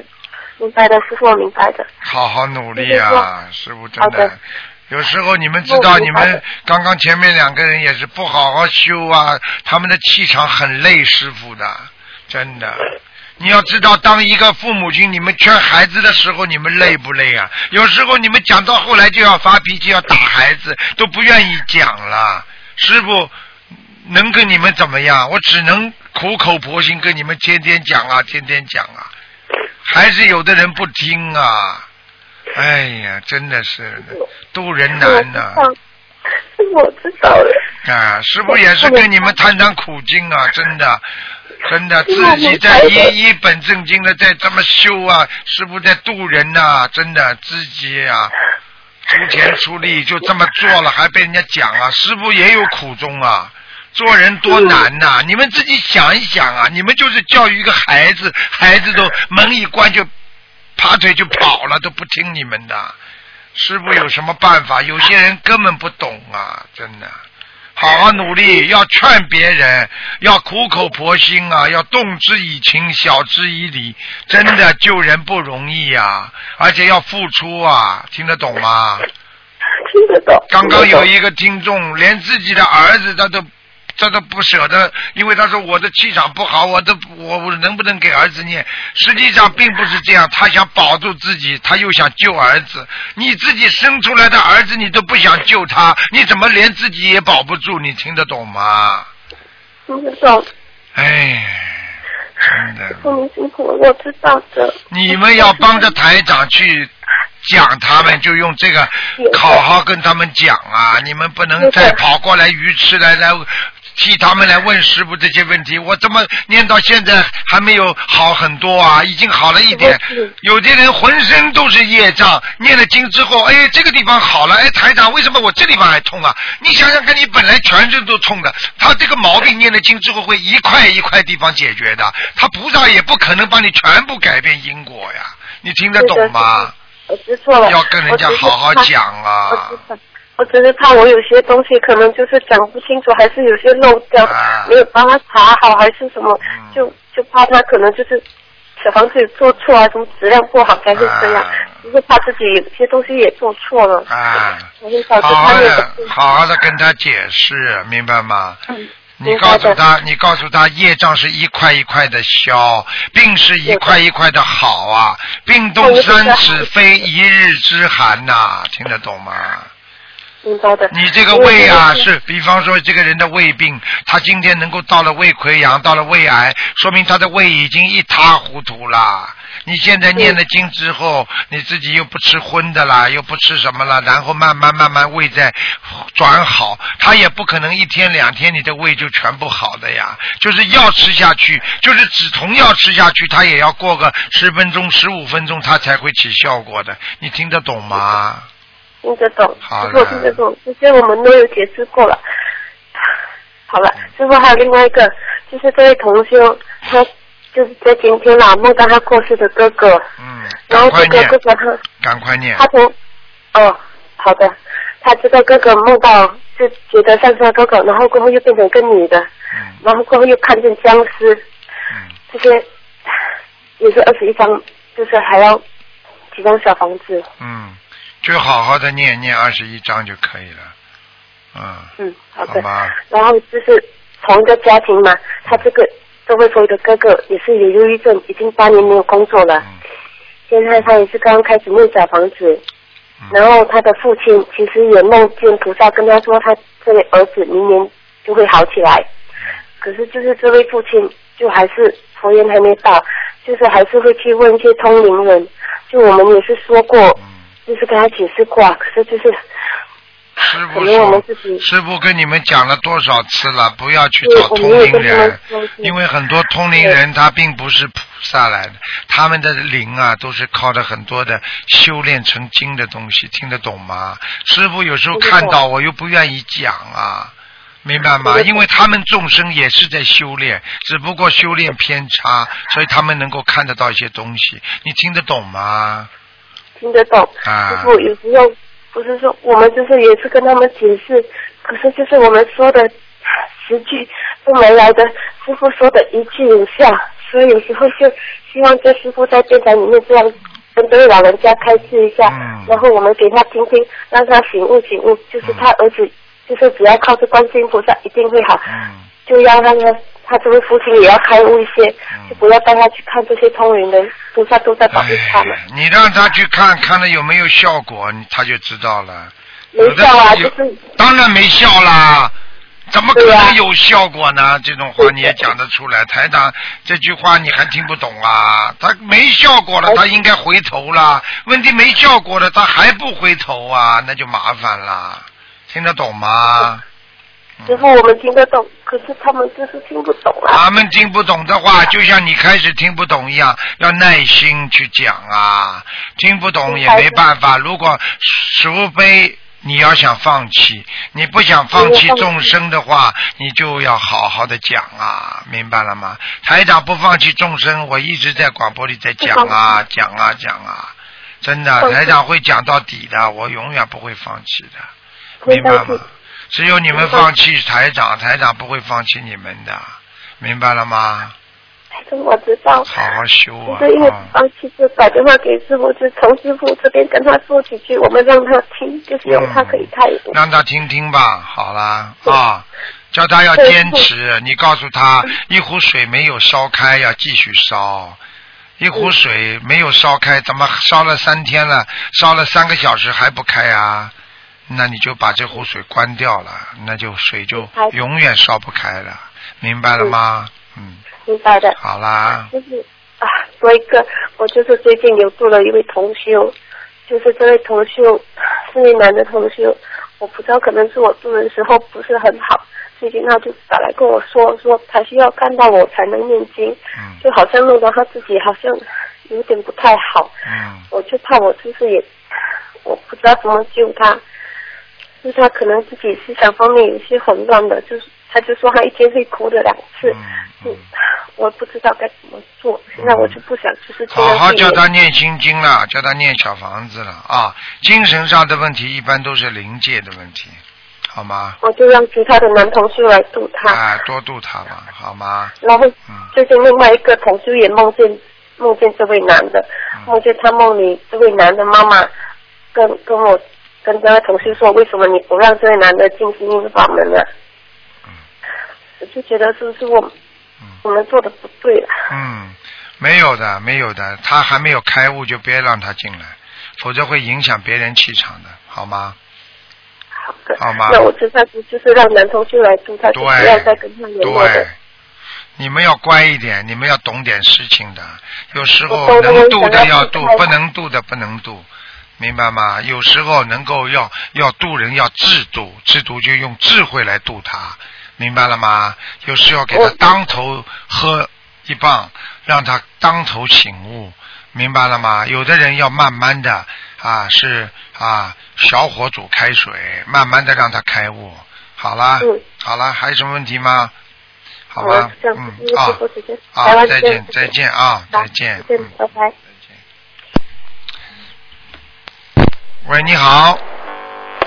明白的，师傅，我明白的。好好努力啊！师傅真的有时候你们知道，你们刚刚前面两个人也是不好好修啊，他们的气场很累师傅的，真的。你要知道，当一个父母亲，你们劝孩子的时候，你们累不累啊？有时候你们讲到后来就要发脾气，要打孩子，都不愿意讲了。师傅能跟你们怎么样？我只能苦口婆心跟你们天天讲啊，天天讲啊。还是有的人不听啊。哎呀，真的是渡人难呐、我知道了。啊，师傅也是跟你们谈谈苦经啊，真的，真的，自己在一一本正经的在这么修啊，师傅在渡人呐、真的自己啊，出钱出力就这么做了，还被人家讲啊，师傅也有苦衷啊。做人多难呐、你们自己想一想啊！你们就是教育一个孩子，孩子都 门一关就爬腿就跑了，都不听你们的。师傅有什么办法？有些人根本不懂啊，真的。好好努力，要劝别人，要苦口婆心啊，要动之以情，晓之以理。真的救人不容易啊，而且要付出啊，听得懂吗？听得懂。刚刚有一个听众，连自己的儿子他都他都不舍得，因为他说我的气场不好，我的我我能不能给儿子念？实际上并不是这样，他想保住自己，他又想救儿子。你自己生出来的儿子，你都不想救他，你怎么连自己也保不住？你听得懂吗？听得懂。哎，真的。我知道的。你们要帮着台长去讲他们，就用这个好好跟他们讲啊！你们不能再跑过来鱼吃来来替他们来问师傅这些问题。我怎么念到现在还没有好很多啊？已经好了一点。有的人浑身都是业障，念了经之后，哎，这个地方好了，哎，台长，为什么我这地方还痛啊？你想想看，你本来全身都痛的，他这个毛病念了经之后会一块一块地方解决的，他菩萨也不可能帮你全部改变因果呀。你听得懂吗？我知错了。要跟人家好好讲啊。我只是怕我有些东西可能就是讲不清楚，还是有些漏掉，啊。没有帮他查好，还是什么，嗯。就就怕他可能就是小房子做错啊，什么质量不好才会这样，就是怕自己有些东西也做错了，啊，我会导致好好他那的。好好的跟他解释，明白吗？嗯。你告诉他，你告诉他，业障是一块一块的消，病是一块一块的好啊，病动三尺非一日之寒呐、听得懂吗？明白的。你这个胃啊，是比方说这个人的胃病，他今天能够到了胃溃疡，到了胃癌，说明他的胃已经一塌糊涂了。你现在念了经之后，你自己又不吃荤的啦，又不吃什么了，然后慢慢慢慢胃在转好，他也不可能一天两天你的胃就全部好的呀。就是药吃下去，就是止痛药吃下去，他也要过个十分钟、十五分钟，他才会起效果的。你听得懂吗？听得懂，好师傅听得懂，这些我们都有解释过了。好了，师傅还有另外一个，就是这位同修，他就是在今天啦梦到他过世的哥哥，嗯，然后这个哥，哥他赶快念。他。从哦好的，他这个哥哥梦到就觉得像是他哥哥，然后过后又变成一个女的，嗯。然后过后又看见僵尸，嗯。这些也是二十一张，就是还要几张小房子，嗯，就好好的念念二十一章就可以了。嗯，嗯，好的。然后就是同一个家庭嘛，他这个周慧峰的哥哥也是有忧郁症，已经八年没有工作了。嗯现在他也是刚刚开始念找房子，嗯然后他的父亲其实也梦见菩萨跟他说，他这位儿子明年就会好起来。可是就是这位父亲就还是佛缘还没到，就是还是会去问一些通灵人。就我们也是说过，嗯，就是跟他解释过啊，可是就是师傅说，师傅跟你们讲了多少次了，不要去找通灵人，因为很多通灵人他并不是菩萨来的，他们的灵啊都是靠着很多的修炼成精的东西，听得懂吗？师傅有时候看到我又不愿意讲啊。明白吗？因为他们众生也是在修炼，只不过修炼偏差，所以他们能够看得到一些东西。你听得懂吗？听得懂。啊。师傅有时候不是说我们就是也是跟他们解释，可是就是我们说的十句都没来的，师傅说的一句有效，所以有时候就希望这师傅在电台里面这样跟这位老人家开示一下，嗯。然后我们给他听听，让他醒悟醒悟，就是他儿子就是只要靠着观世音菩萨一定会好，嗯。就要让他他这位父亲也要开悟一些，嗯就不要带他去看这些通灵人，菩萨都在保佑他们。你让他去看看了有没有效果，你他就知道了。没效啊，就是当然没效啦，怎么可能有效果呢？这种话你也讲得出来，台长这句话你还听不懂啊？他没效果了，他应该回头了。问题没效果了，他还不回头啊，那就麻烦了。听得懂吗？师傅我们听得懂，可是他们就是听不懂啊。他们听不懂的话，就像你开始听不懂一样，要耐心去讲啊。听不懂也没办法，如果除非你要想放弃，你不想放弃众生的话，你就要好好的讲啊，明白了吗？台长不放弃众生，我一直在广播里在讲啊，讲啊，讲啊，真的，台长会讲到底的，我永远不会放弃的，明白吗？只有你们放弃台长，台长不会放弃你们的，明白了吗？这我知道。好好修啊！就是因为啊放弃就打电话给师傅，就从师傅这边跟他说几句，我们让他听，就希望他可以开悟。让他听听吧，好啦啊，叫他要坚持。你告诉他，一壶水没有烧开，要继续烧。一壶水没有烧开，怎么烧了三天了，烧了三个小时还不开啊？那你就把这壶水关掉了，那就水就永远烧不开了，明白了吗？嗯，明白的。好啦，就是啊，说一个，我就是最近有做了一位同修，就是这位同修是一男的同修，我不知道可能是我做的时候不是很好，最近他就打来跟我说，说他需要看到我才能念经，嗯。就好像弄得他自己好像有点不太好，嗯，我就怕我就是也，我不知道怎么救他，就是他可能自己思想方面有些混乱的，就是他就说他一天会哭的两次，嗯，我不知道该怎么做，现在我就不想就是这好好叫他念心经了，叫他念小房子了啊。精神上的问题一般都是灵界的问题，好吗？我就让其他的男同事来度他，啊，多度他吧，好吗？然后嗯最近另外一个同事也梦见梦见这位男的，嗯梦见他梦里这位男的妈妈跟跟我跟这位同事说，为什么你不让这位男的进心灵法门呢？我就觉得是不是我我们做的不对了？嗯，没有的，没有的，他还没有开悟，就别让他进来，否则会影响别人气场的，好吗？好的，好吗那我这下子就是让男同事来住他，就不要再跟他联络对的。，你们要乖一点，你们要懂点事情的。有时候能度的要度，不能度的不能度，明白吗？有时候能够要要度人要制度，制度就用智慧来度他，明白了吗？有时要给他当头喝一棒，让他当头醒悟，明白了吗？有的人要慢慢的啊，是啊，小火煮开水，慢慢的让他开悟。好啦，嗯好啦，还有什么问题吗？好好吧，嗯子，啊再见再见啊，再见。再见，拜拜。喂，你好。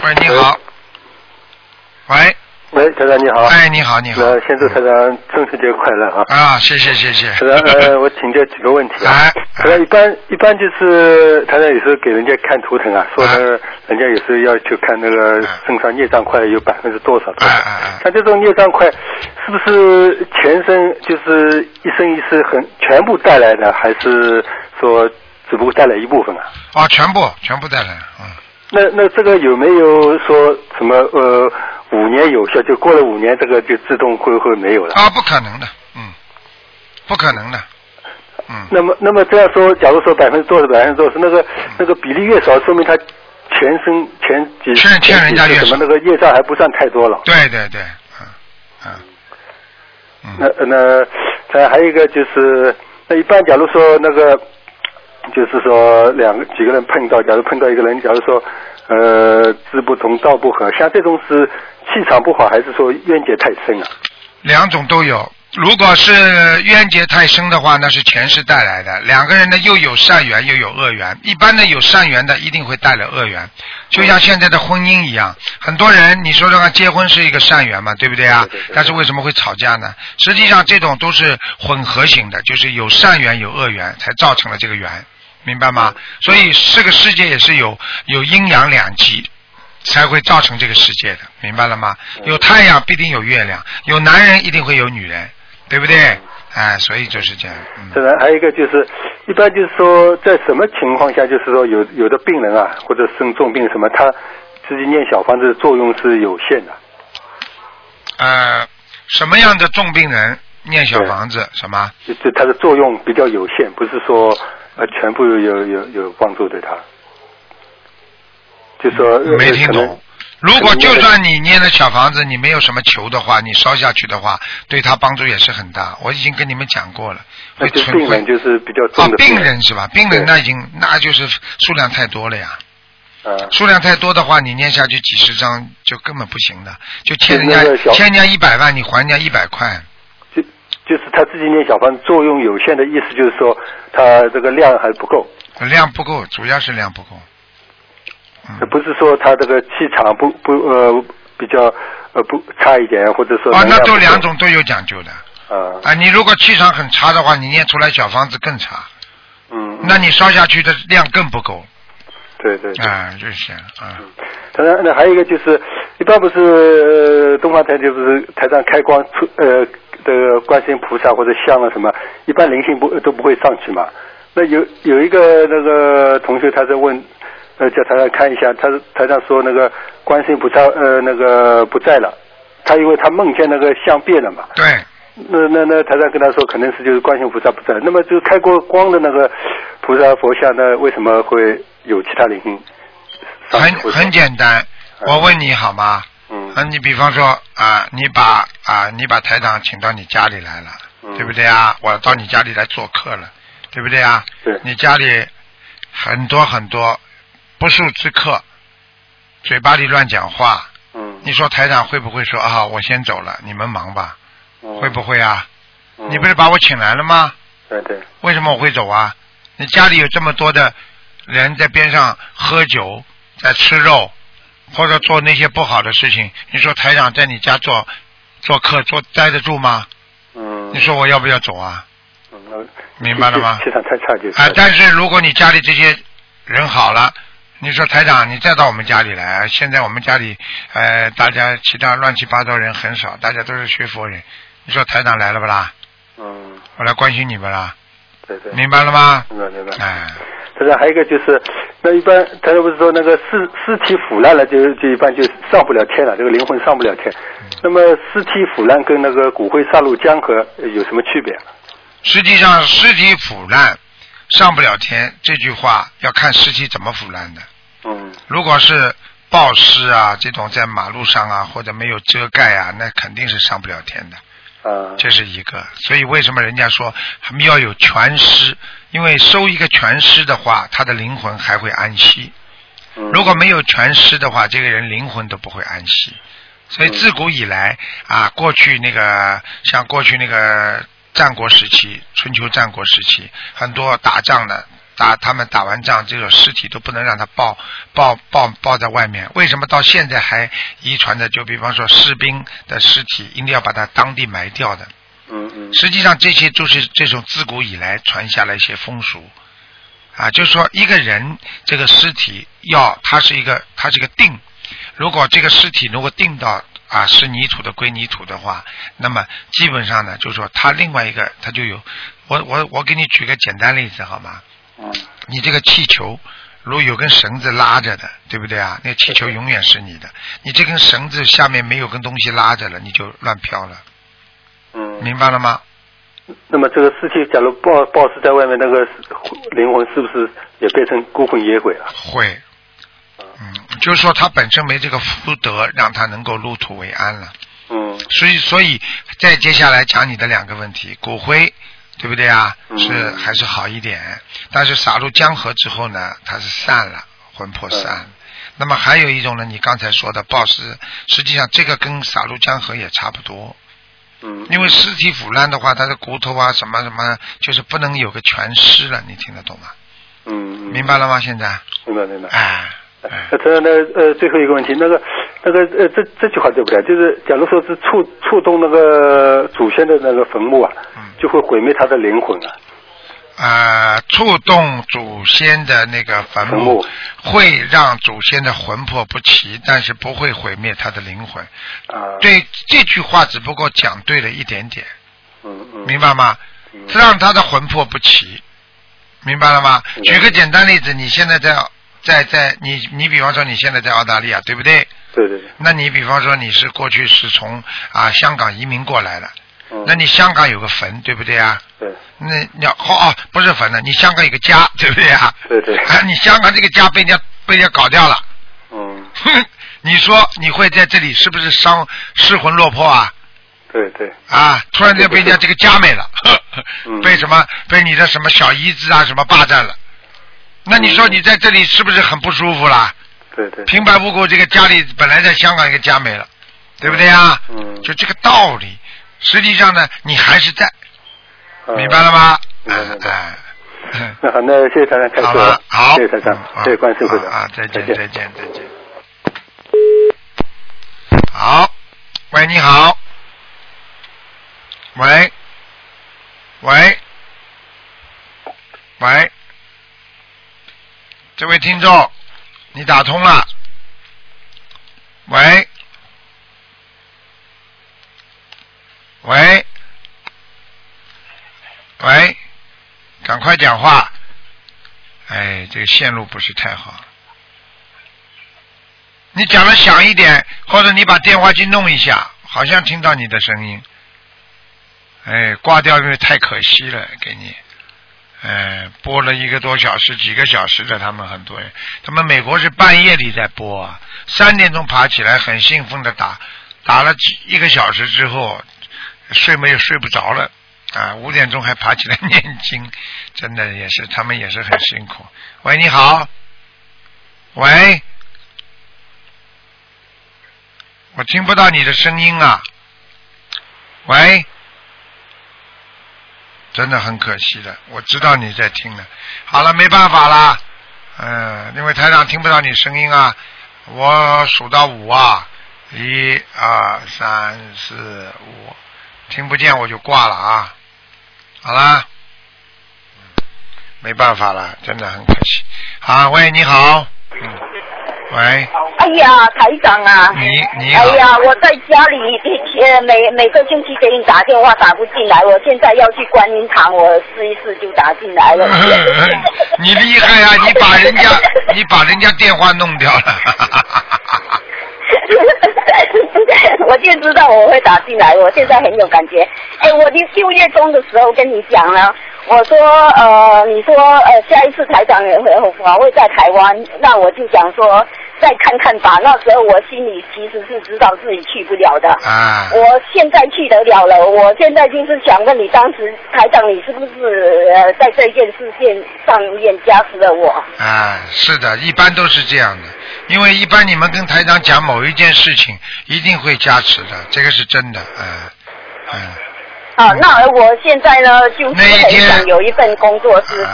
喂，你好。喂，喂，台长你好。哎，你好，你好。那先祝台长中秋节快乐啊！啊，谢谢谢谢。台长，呃，我请教几个问题啊。哎台长，一般一般就是台长有时候给人家看图腾啊，说呢，人家有时候要求看那个身上孽障块有百分之多少多少。像这种孽障块，是不是全身就是一生一世很全部带来的，还是说只不过带来一部分啊？啊，全部全部带来，嗯。那那这个有没有说什么呃五年有效？就过了五年，这个就自动会会没有了？啊，不可能的，嗯，不可能的，嗯。那么那么这样说，假如说百分之多少百分之多少，那个那个比例越少，说明他全身前几欠欠人家越什么那个业障还不算太多了。对对对，嗯嗯那那再还有一个就是，那一般假如说那个，就是说两个几个人碰到，假如碰到一个人，假如说呃志不同道不合，像这种是气场不好，还是说冤结太深啊？两种都有。如果是冤结太深的话，那是前世带来的。两个人呢，又有善缘又有恶缘。一般的有善缘的，一定会带来恶缘。就像现在的婚姻一样，很多人你说的话结婚是一个善缘嘛，对不对啊？但是为什么会吵架呢？实际上这种都是混合型的，就是有善缘有恶缘，才造成了这个缘，明白吗？所以这个世界也是有有阴阳两极。才会造成这个世界的，明白了吗？有太阳必定有月亮，有男人一定会有女人，对不对？哎，所以就是这样。嗯当然，还有一个就是，一般就是说，在什么情况下，就是说有有的病人啊，或者生重病什么，他自己念小房子的作用是有限的。呃，什么样的重病人念小房子？什么？就是它的作用比较有限，不是说呃全部有有有有帮助对他。就说、呃没听懂。如果就算你念的小房子，你没有什么求的话，你烧下去的话，对他帮助也是很大。我已经跟你们讲过了，那会存会就病人就是比较啊重的，病人是吧？病人那已经那就是数量太多了呀。啊，数量太多的话，你念下去几十张就根本不行的，就欠人家欠人家一百万，你还人家一百块。就就是他自己念小房子作用有限的意思，就是说他这个量还不够，量不够，主要是量不够。嗯不是说他这个气场不不呃比较呃不差一点，或者说哦，那都两种都有讲究的。啊啊，你如果气场很差的话，你念出来小房子更差，嗯，那你烧下去的量更不够。对对对。啊，就是啊。当然，那还有一个就是，一般不是呃东方台就是台上开光出呃这个观世音菩萨或者像啊什么，一般灵性不都不会上去嘛。那有有一个那个同学他在问，呃叫台上看一下，他台上说那个观世音菩萨呃那个不在了，他因为他梦见那个像变了嘛。对。那那那台上跟他说，可能是就是观世音菩萨不在。那么就开过光的那个菩萨佛像呢，为什么会有其他灵性上很很简单，我问你好吗？嗯啊，你比方说啊，你把啊，你把台长请到你家里来了，嗯对不对啊？我到你家里来做客了，对不对啊？对你家里很多很多不速之客，嘴巴里乱讲话，嗯，你说台长会不会说啊？我先走了，你们忙吧？嗯会不会啊？嗯你不是把我请来了吗？对对，为什么我会走啊？你家里有这么多的人在边上喝酒，在吃肉，或者做那些不好的事情，你说台长在你家做做客做待得住吗？嗯，你说我要不要走啊？嗯明白了吗气气场太差就是。啊，但是如果你家里这些人好了，你说台长，你再到我们家里来，现在我们家里呃大家其他乱七八糟人很少，大家都是学佛人，你说台长来了不啦？嗯，我来关心你们啦，对对，明白了吗？明白明白。哎。当然还有一个就是，那一般他不是说那个尸尸体腐烂了就就一般就上不了天了，这个灵魂上不了天。那么尸体腐烂跟那个骨灰撒入江河呃有什么区别？实际上，尸体腐烂上不了天，这句话要看尸体怎么腐烂的。嗯如果是暴尸啊，这种在马路上啊，或者没有遮盖啊，那肯定是上不了天的。啊这是一个，所以为什么人家说他们要有全尸？因为收一个全尸的话，他的灵魂还会安息。嗯如果没有全尸的话，这个人灵魂都不会安息。所以自古以来啊，过去那个像过去那个战国时期、春秋战国时期，很多打仗的打他们打完仗，这种尸体都不能让他抱抱抱抱在外面。为什么到现在还遗传的？就比方说士兵的尸体一定要把它当地埋掉的。嗯嗯实际上这些就是这种自古以来传下来一些风俗啊，就是说一个人这个尸体要它是一个它是一个定，如果这个尸体如果定到啊是泥土的归泥土的话，那么基本上呢，就是说它另外一个它就有，我我我给你举个简单例子好吗？嗯你这个气球。如果有根绳子拉着的，对不对啊？那个气球永远是你的。你这根绳子下面没有根东西拉着了，你就乱飘了。嗯。明白了吗？那么这个尸体假如暴暴尸在外面，那个灵魂是不是也变成孤魂野鬼了？会，嗯，就是说他本身没这个福德，让他能够入土为安了。嗯所以，所以再接下来讲你的两个问题，骨灰，对不对啊？嗯是还是好一点，但是撒入江河之后呢，它是散了，魂魄散。那么还有一种呢，你刚才说的暴尸，实际上这个跟撒入江河也差不多。嗯因为尸体腐烂的话，它的骨头啊什么什么，就是不能有个全尸了，你听得懂吗？嗯，明白了吗？现在？明白明白。哎，那这那呃，最后一个问题，那个那个呃，这这句话对不对？就是假如说是触触动那个祖先的那个坟墓啊，嗯就会毁灭他的灵魂啊。呃，触动祖先的那个坟坟墓墓，会让祖先的魂魄不齐，但是不会毁灭他的灵魂。啊。对这句话，只不过讲对了一点点。嗯嗯。明白吗？这让他的魂魄不齐，明白了吗？举个简单例子，你现在在在在你你比方说你现在在澳大利亚，对不对？对对对。那你比方说你是过去是从啊香港移民过来的，嗯那你香港有个坟，对不对啊？对。那你要哦哦，不是坟了，你香港有个家，对不对啊？对对。啊，你香港这个家被人家被人家搞掉了，嗯，哼，你说你会在这里是不是伤失魂落魄啊？对对。啊，突然间被人家这个家没了，嗯被什么被你的什么小姨子啊什么霸占了，那你说你在这里是不是很不舒服啦？对对。平白无故这个家里本来在香港一个家没了，对不对呀？嗯。就这个道理，实际上呢，你还是在，嗯明白了吗？明白明白。哎，那 好，那谢谢台长开了，好，谢谢台长，谢谢关师傅的啊，再见，再再见，再见。好，喂，你好，喂，喂，喂，这位听众，你打通了，喂，喂，喂，赶快讲话，哎，这个线路不是太好。你讲的响一点，或者你把电话机弄一下，好像听到你的声音。哎，挂掉因为太可惜了，给你。哎，播了一个多小时、几个小时的，他们很多人，他们美国是半夜里在播啊，三点钟爬起来很兴奋的打，打了几一个小时之后，睡没有睡不着了啊，五点钟还爬起来念经，真的也是他们也是很辛苦。喂，你好，喂。我听不到你的声音啊！喂，真的很可惜的，我知道你在听了。好了，没办法啦，嗯，因为台长听不到你声音啊。我数到五啊，一二三四五，听不见我就挂了啊。好啦，没办法了，真的很可惜。好，喂，你好，嗯，喂。哎呀，台长啊！你你好哎呀，我在家里呃每每个星期给你打电话打不进来，我现在要去观音堂，我试一试就打进来了。你厉害啊！你把人家你把人家电话弄掉了。我就知道我会打进来，我现在很有感觉。哎，我六六月中的时候跟你讲了，我说呃，你说呃下一次台长也会我会在台湾，那我就想说再看看吧。那时候我心里其实是知道自己去不了的。啊。我现在去得了了，我现在就是想问你，当时台长你是不是呃在这件事件上面加持了我？啊，是的，一般都是这样的，因为一般你们跟台长讲某一件事情，一定会加持的，这个是真的，嗯嗯。啊，那我现在呢，就是很想有一份工作是。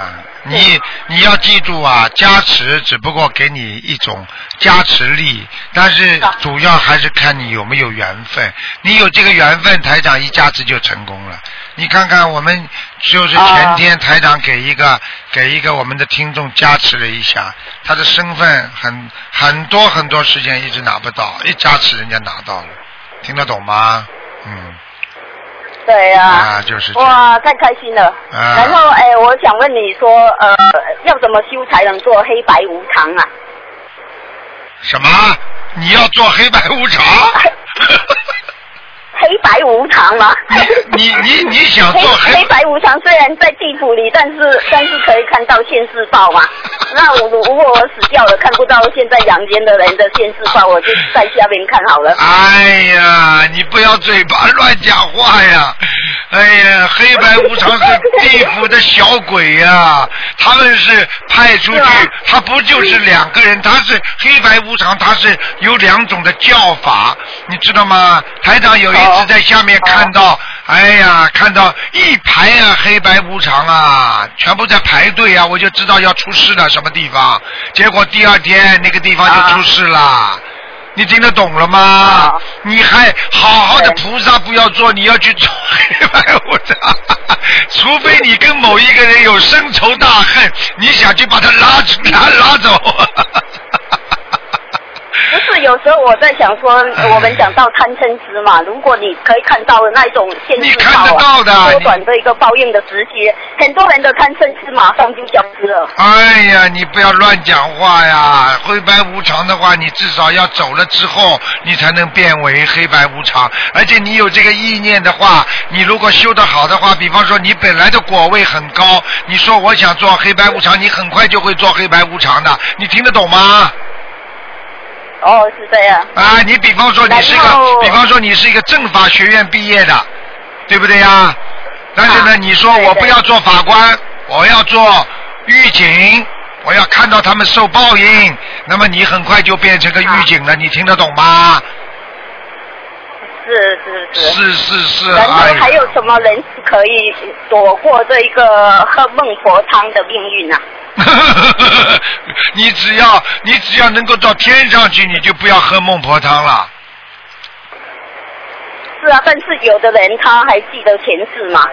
你你要记住啊，加持只不过给你一种加持力，但是主要还是看你有没有缘分。你有这个缘分，台长一加持就成功了。你看看我们就是前天台长给一个、给一个我们的听众加持了一下，他的身份很很多很多时间一直拿不到，一加持人家拿到了，听得懂吗？嗯。对呀、啊，就是哇，太开心了。啊然后，哎，我想问你说，呃，要怎么修才能做黑白无常啊？什么？你要做黑白无常？黑白无常吗？你你你想做黑黑白无常？虽然在地府里，但是但是可以看到现世报嘛。那我如果我死掉了，看不到现在阳间的人的现世报，我就在下面看好了。哎呀，你不要嘴巴乱讲话呀！哎呀，黑白无常是地府的小鬼呀，他们是派出去，他不就是两个人？他是黑白无常，他是有两种的叫法，你知道吗？台长有一次在下面看到，哎呀，看到一排啊黑白无常啊，全部在排队啊，我就知道要出事了，什么地方？结果第二天那个地方就出事了。你听得懂了吗？你还好好的菩萨不要做，你要去做黑白无常，除非你跟某一个人有深仇大恨，你想去把他拉出拉拉走。就是有时候我在想说，我们讲到贪嗔痴嘛，如果你可以看到的那一种现你世看得到的缩短这一个报应的时期，很多人的贪嗔痴马上就消失了。哎呀，你不要乱讲话呀！黑白无常的话，你至少要走了之后，你才能变为黑白无常。而且你有这个意念的话，你如果修得好的话，比方说你本来的果位很高，你说我想做黑白无常，你很快就会做黑白无常的。你听得懂吗？哦，是这样。啊，你比方说你是一个，比方说你是一个政法学院毕业的，对不对呀？但是呢，你说我不要做法官，我要做狱警，我要看到他们受报应，那么你很快就变成个狱警了，你听得懂吗？是是是。是是是，然后哎还有什么人是可以躲过这一个喝孟婆汤的命运啊？你只要你只要能够到天上去，你就不要喝孟婆汤了。是啊，但是有的人他还记得前世嘛。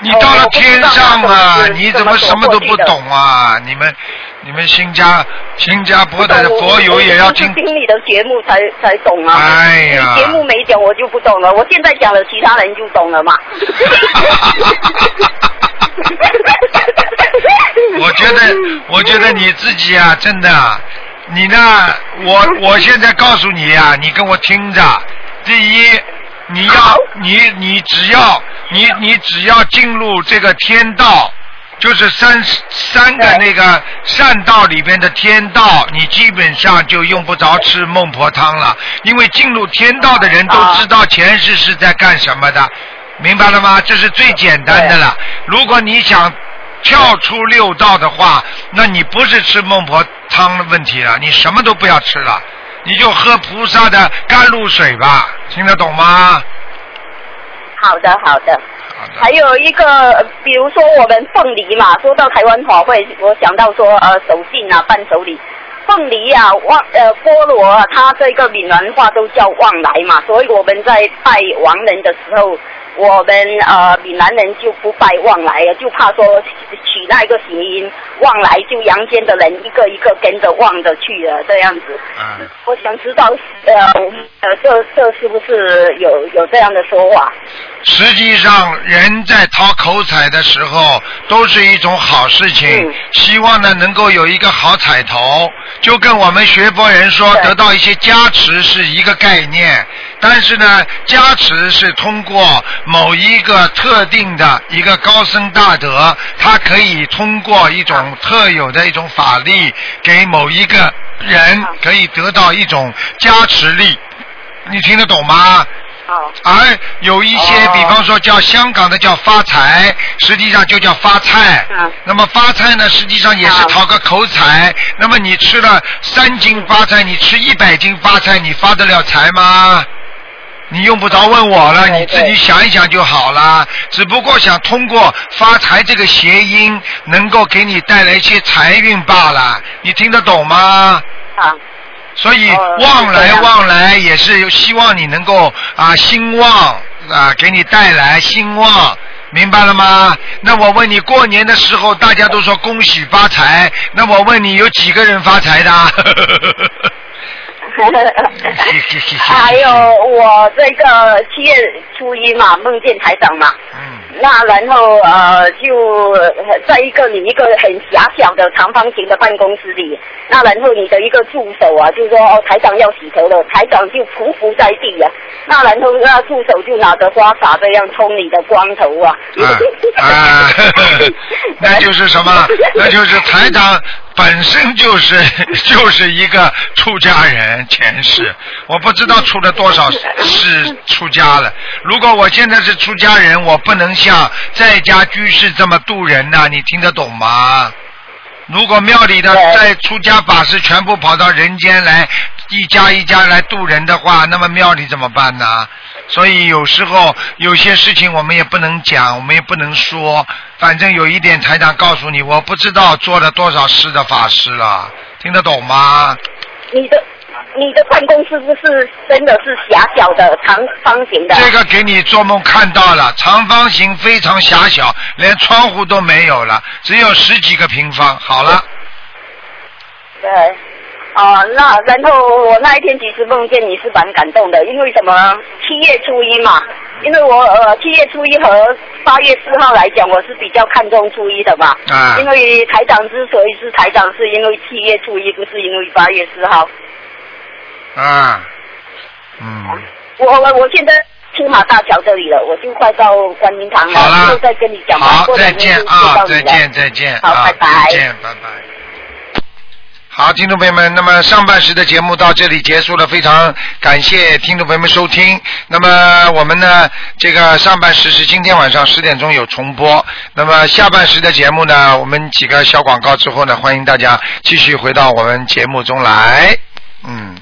你到了天上啊，哦你怎么什么都不懂啊？你们你们新加新加坡的佛友也要听听你的节目才才懂啊。哎呀你节目没讲我就不懂了，我现在讲了，其他人就懂了嘛。我觉得，我觉得你自己啊，真的。啊，你呢，我我现在告诉你啊，你跟我听着，第一，你要你你只要你你只要进入这个天道。就是三三个那个善道里边的天道，你基本上就用不着吃孟婆汤了，因为进入天道的人都知道前世是在干什么的，明白了吗？这是最简单的了。如果你想跳出六道的话，那你不是吃孟婆汤的问题了，你什么都不要吃了，你就喝菩萨的甘露水吧，听得懂吗？好的，好的。还有一个，比如说我们凤梨嘛，说到台湾法会，我想到说呃手信啊，伴手礼。凤梨啊，旺呃菠萝啊，它这个闽南话都叫旺来嘛，所以我们在拜亡人的时候，我们呃闽南人就不拜旺来了，就怕说取那一个谐音旺来，就阳间的人一个一个跟着旺着去了这样子。嗯。我想知道呃呃这这是不是有有这样的说法？实际上，人在讨口彩的时候，都是一种好事情。希望呢，能够有一个好彩头，就跟我们学佛人说，得到一些加持是一个概念。但是呢，加持是通过某一个特定的一个高僧大德，他可以通过一种特有的一种法力，给某一个人可以得到一种加持力。你听得懂吗？而有一些，比方说叫香港的叫发财，实际上就叫发菜。那么发菜呢，实际上也是讨个口彩。那么你吃了三斤发菜，你吃一百斤发菜，你发得了财吗？你用不着问我了，你自己想一想就好了。只不过想通过发财这个谐音，能够给你带来一些财运罢了。你听得懂吗？啊。所以旺来旺来也是希望你能够啊兴旺啊，给你带来兴旺，明白了吗？那我问你，过年的时候大家都说恭喜发财，那我问你，有几个人发财的？还有我这个七月初一嘛，梦见台长嘛。嗯。那然后呃，就在一个你一个很狭小的长方形的办公室里，那然后你的一个助手啊，就说哦台长要洗头了，台长就匍匐在地啊，那然后那助手就拿着花洒这样冲你的光头啊。啊，那就是什么？那就是台长本身就是 就是一个出家人，前世我不知道出了多少世出家了。如果我现在是出家人，我不能像在家居士这么度人呐、你听得懂吗？如果庙里的在出家法师全部跑到人间来，一家一家来度人的话，那么庙里怎么办呢？所以有时候有些事情我们也不能讲，我们也不能说。反正有一点，台长告诉你，我不知道做了多少事的法师了，听得懂吗？你的你的办公室不是真的是狭小的长方形的？这个给你做梦看到了，长方形非常狭小，连窗户都没有了，只有十几个平方。好了，对，啊，那然后我那一天其实梦见你是蛮感动的，因为什么？七月初一嘛，因为我呃七月初一和八月四号来讲，我是比较看重初一的嘛。啊。因为台长之所以是台长，是因为七月初一，不是因为八月四号。啊。嗯。我我我现在青马大桥这里了，我就快到观音堂了，好就再跟你讲吧。好，再见啊，再见，再见，好，啊拜拜。再见，拜拜。好，听众朋友们，那么上半时的节目到这里结束了，非常感谢听众朋友们收听。那么我们呢，这个上半时是今天晚上十点钟有重播，那么下半时的节目呢，我们几个小广告之后呢，欢迎大家继续回到我们节目中来。嗯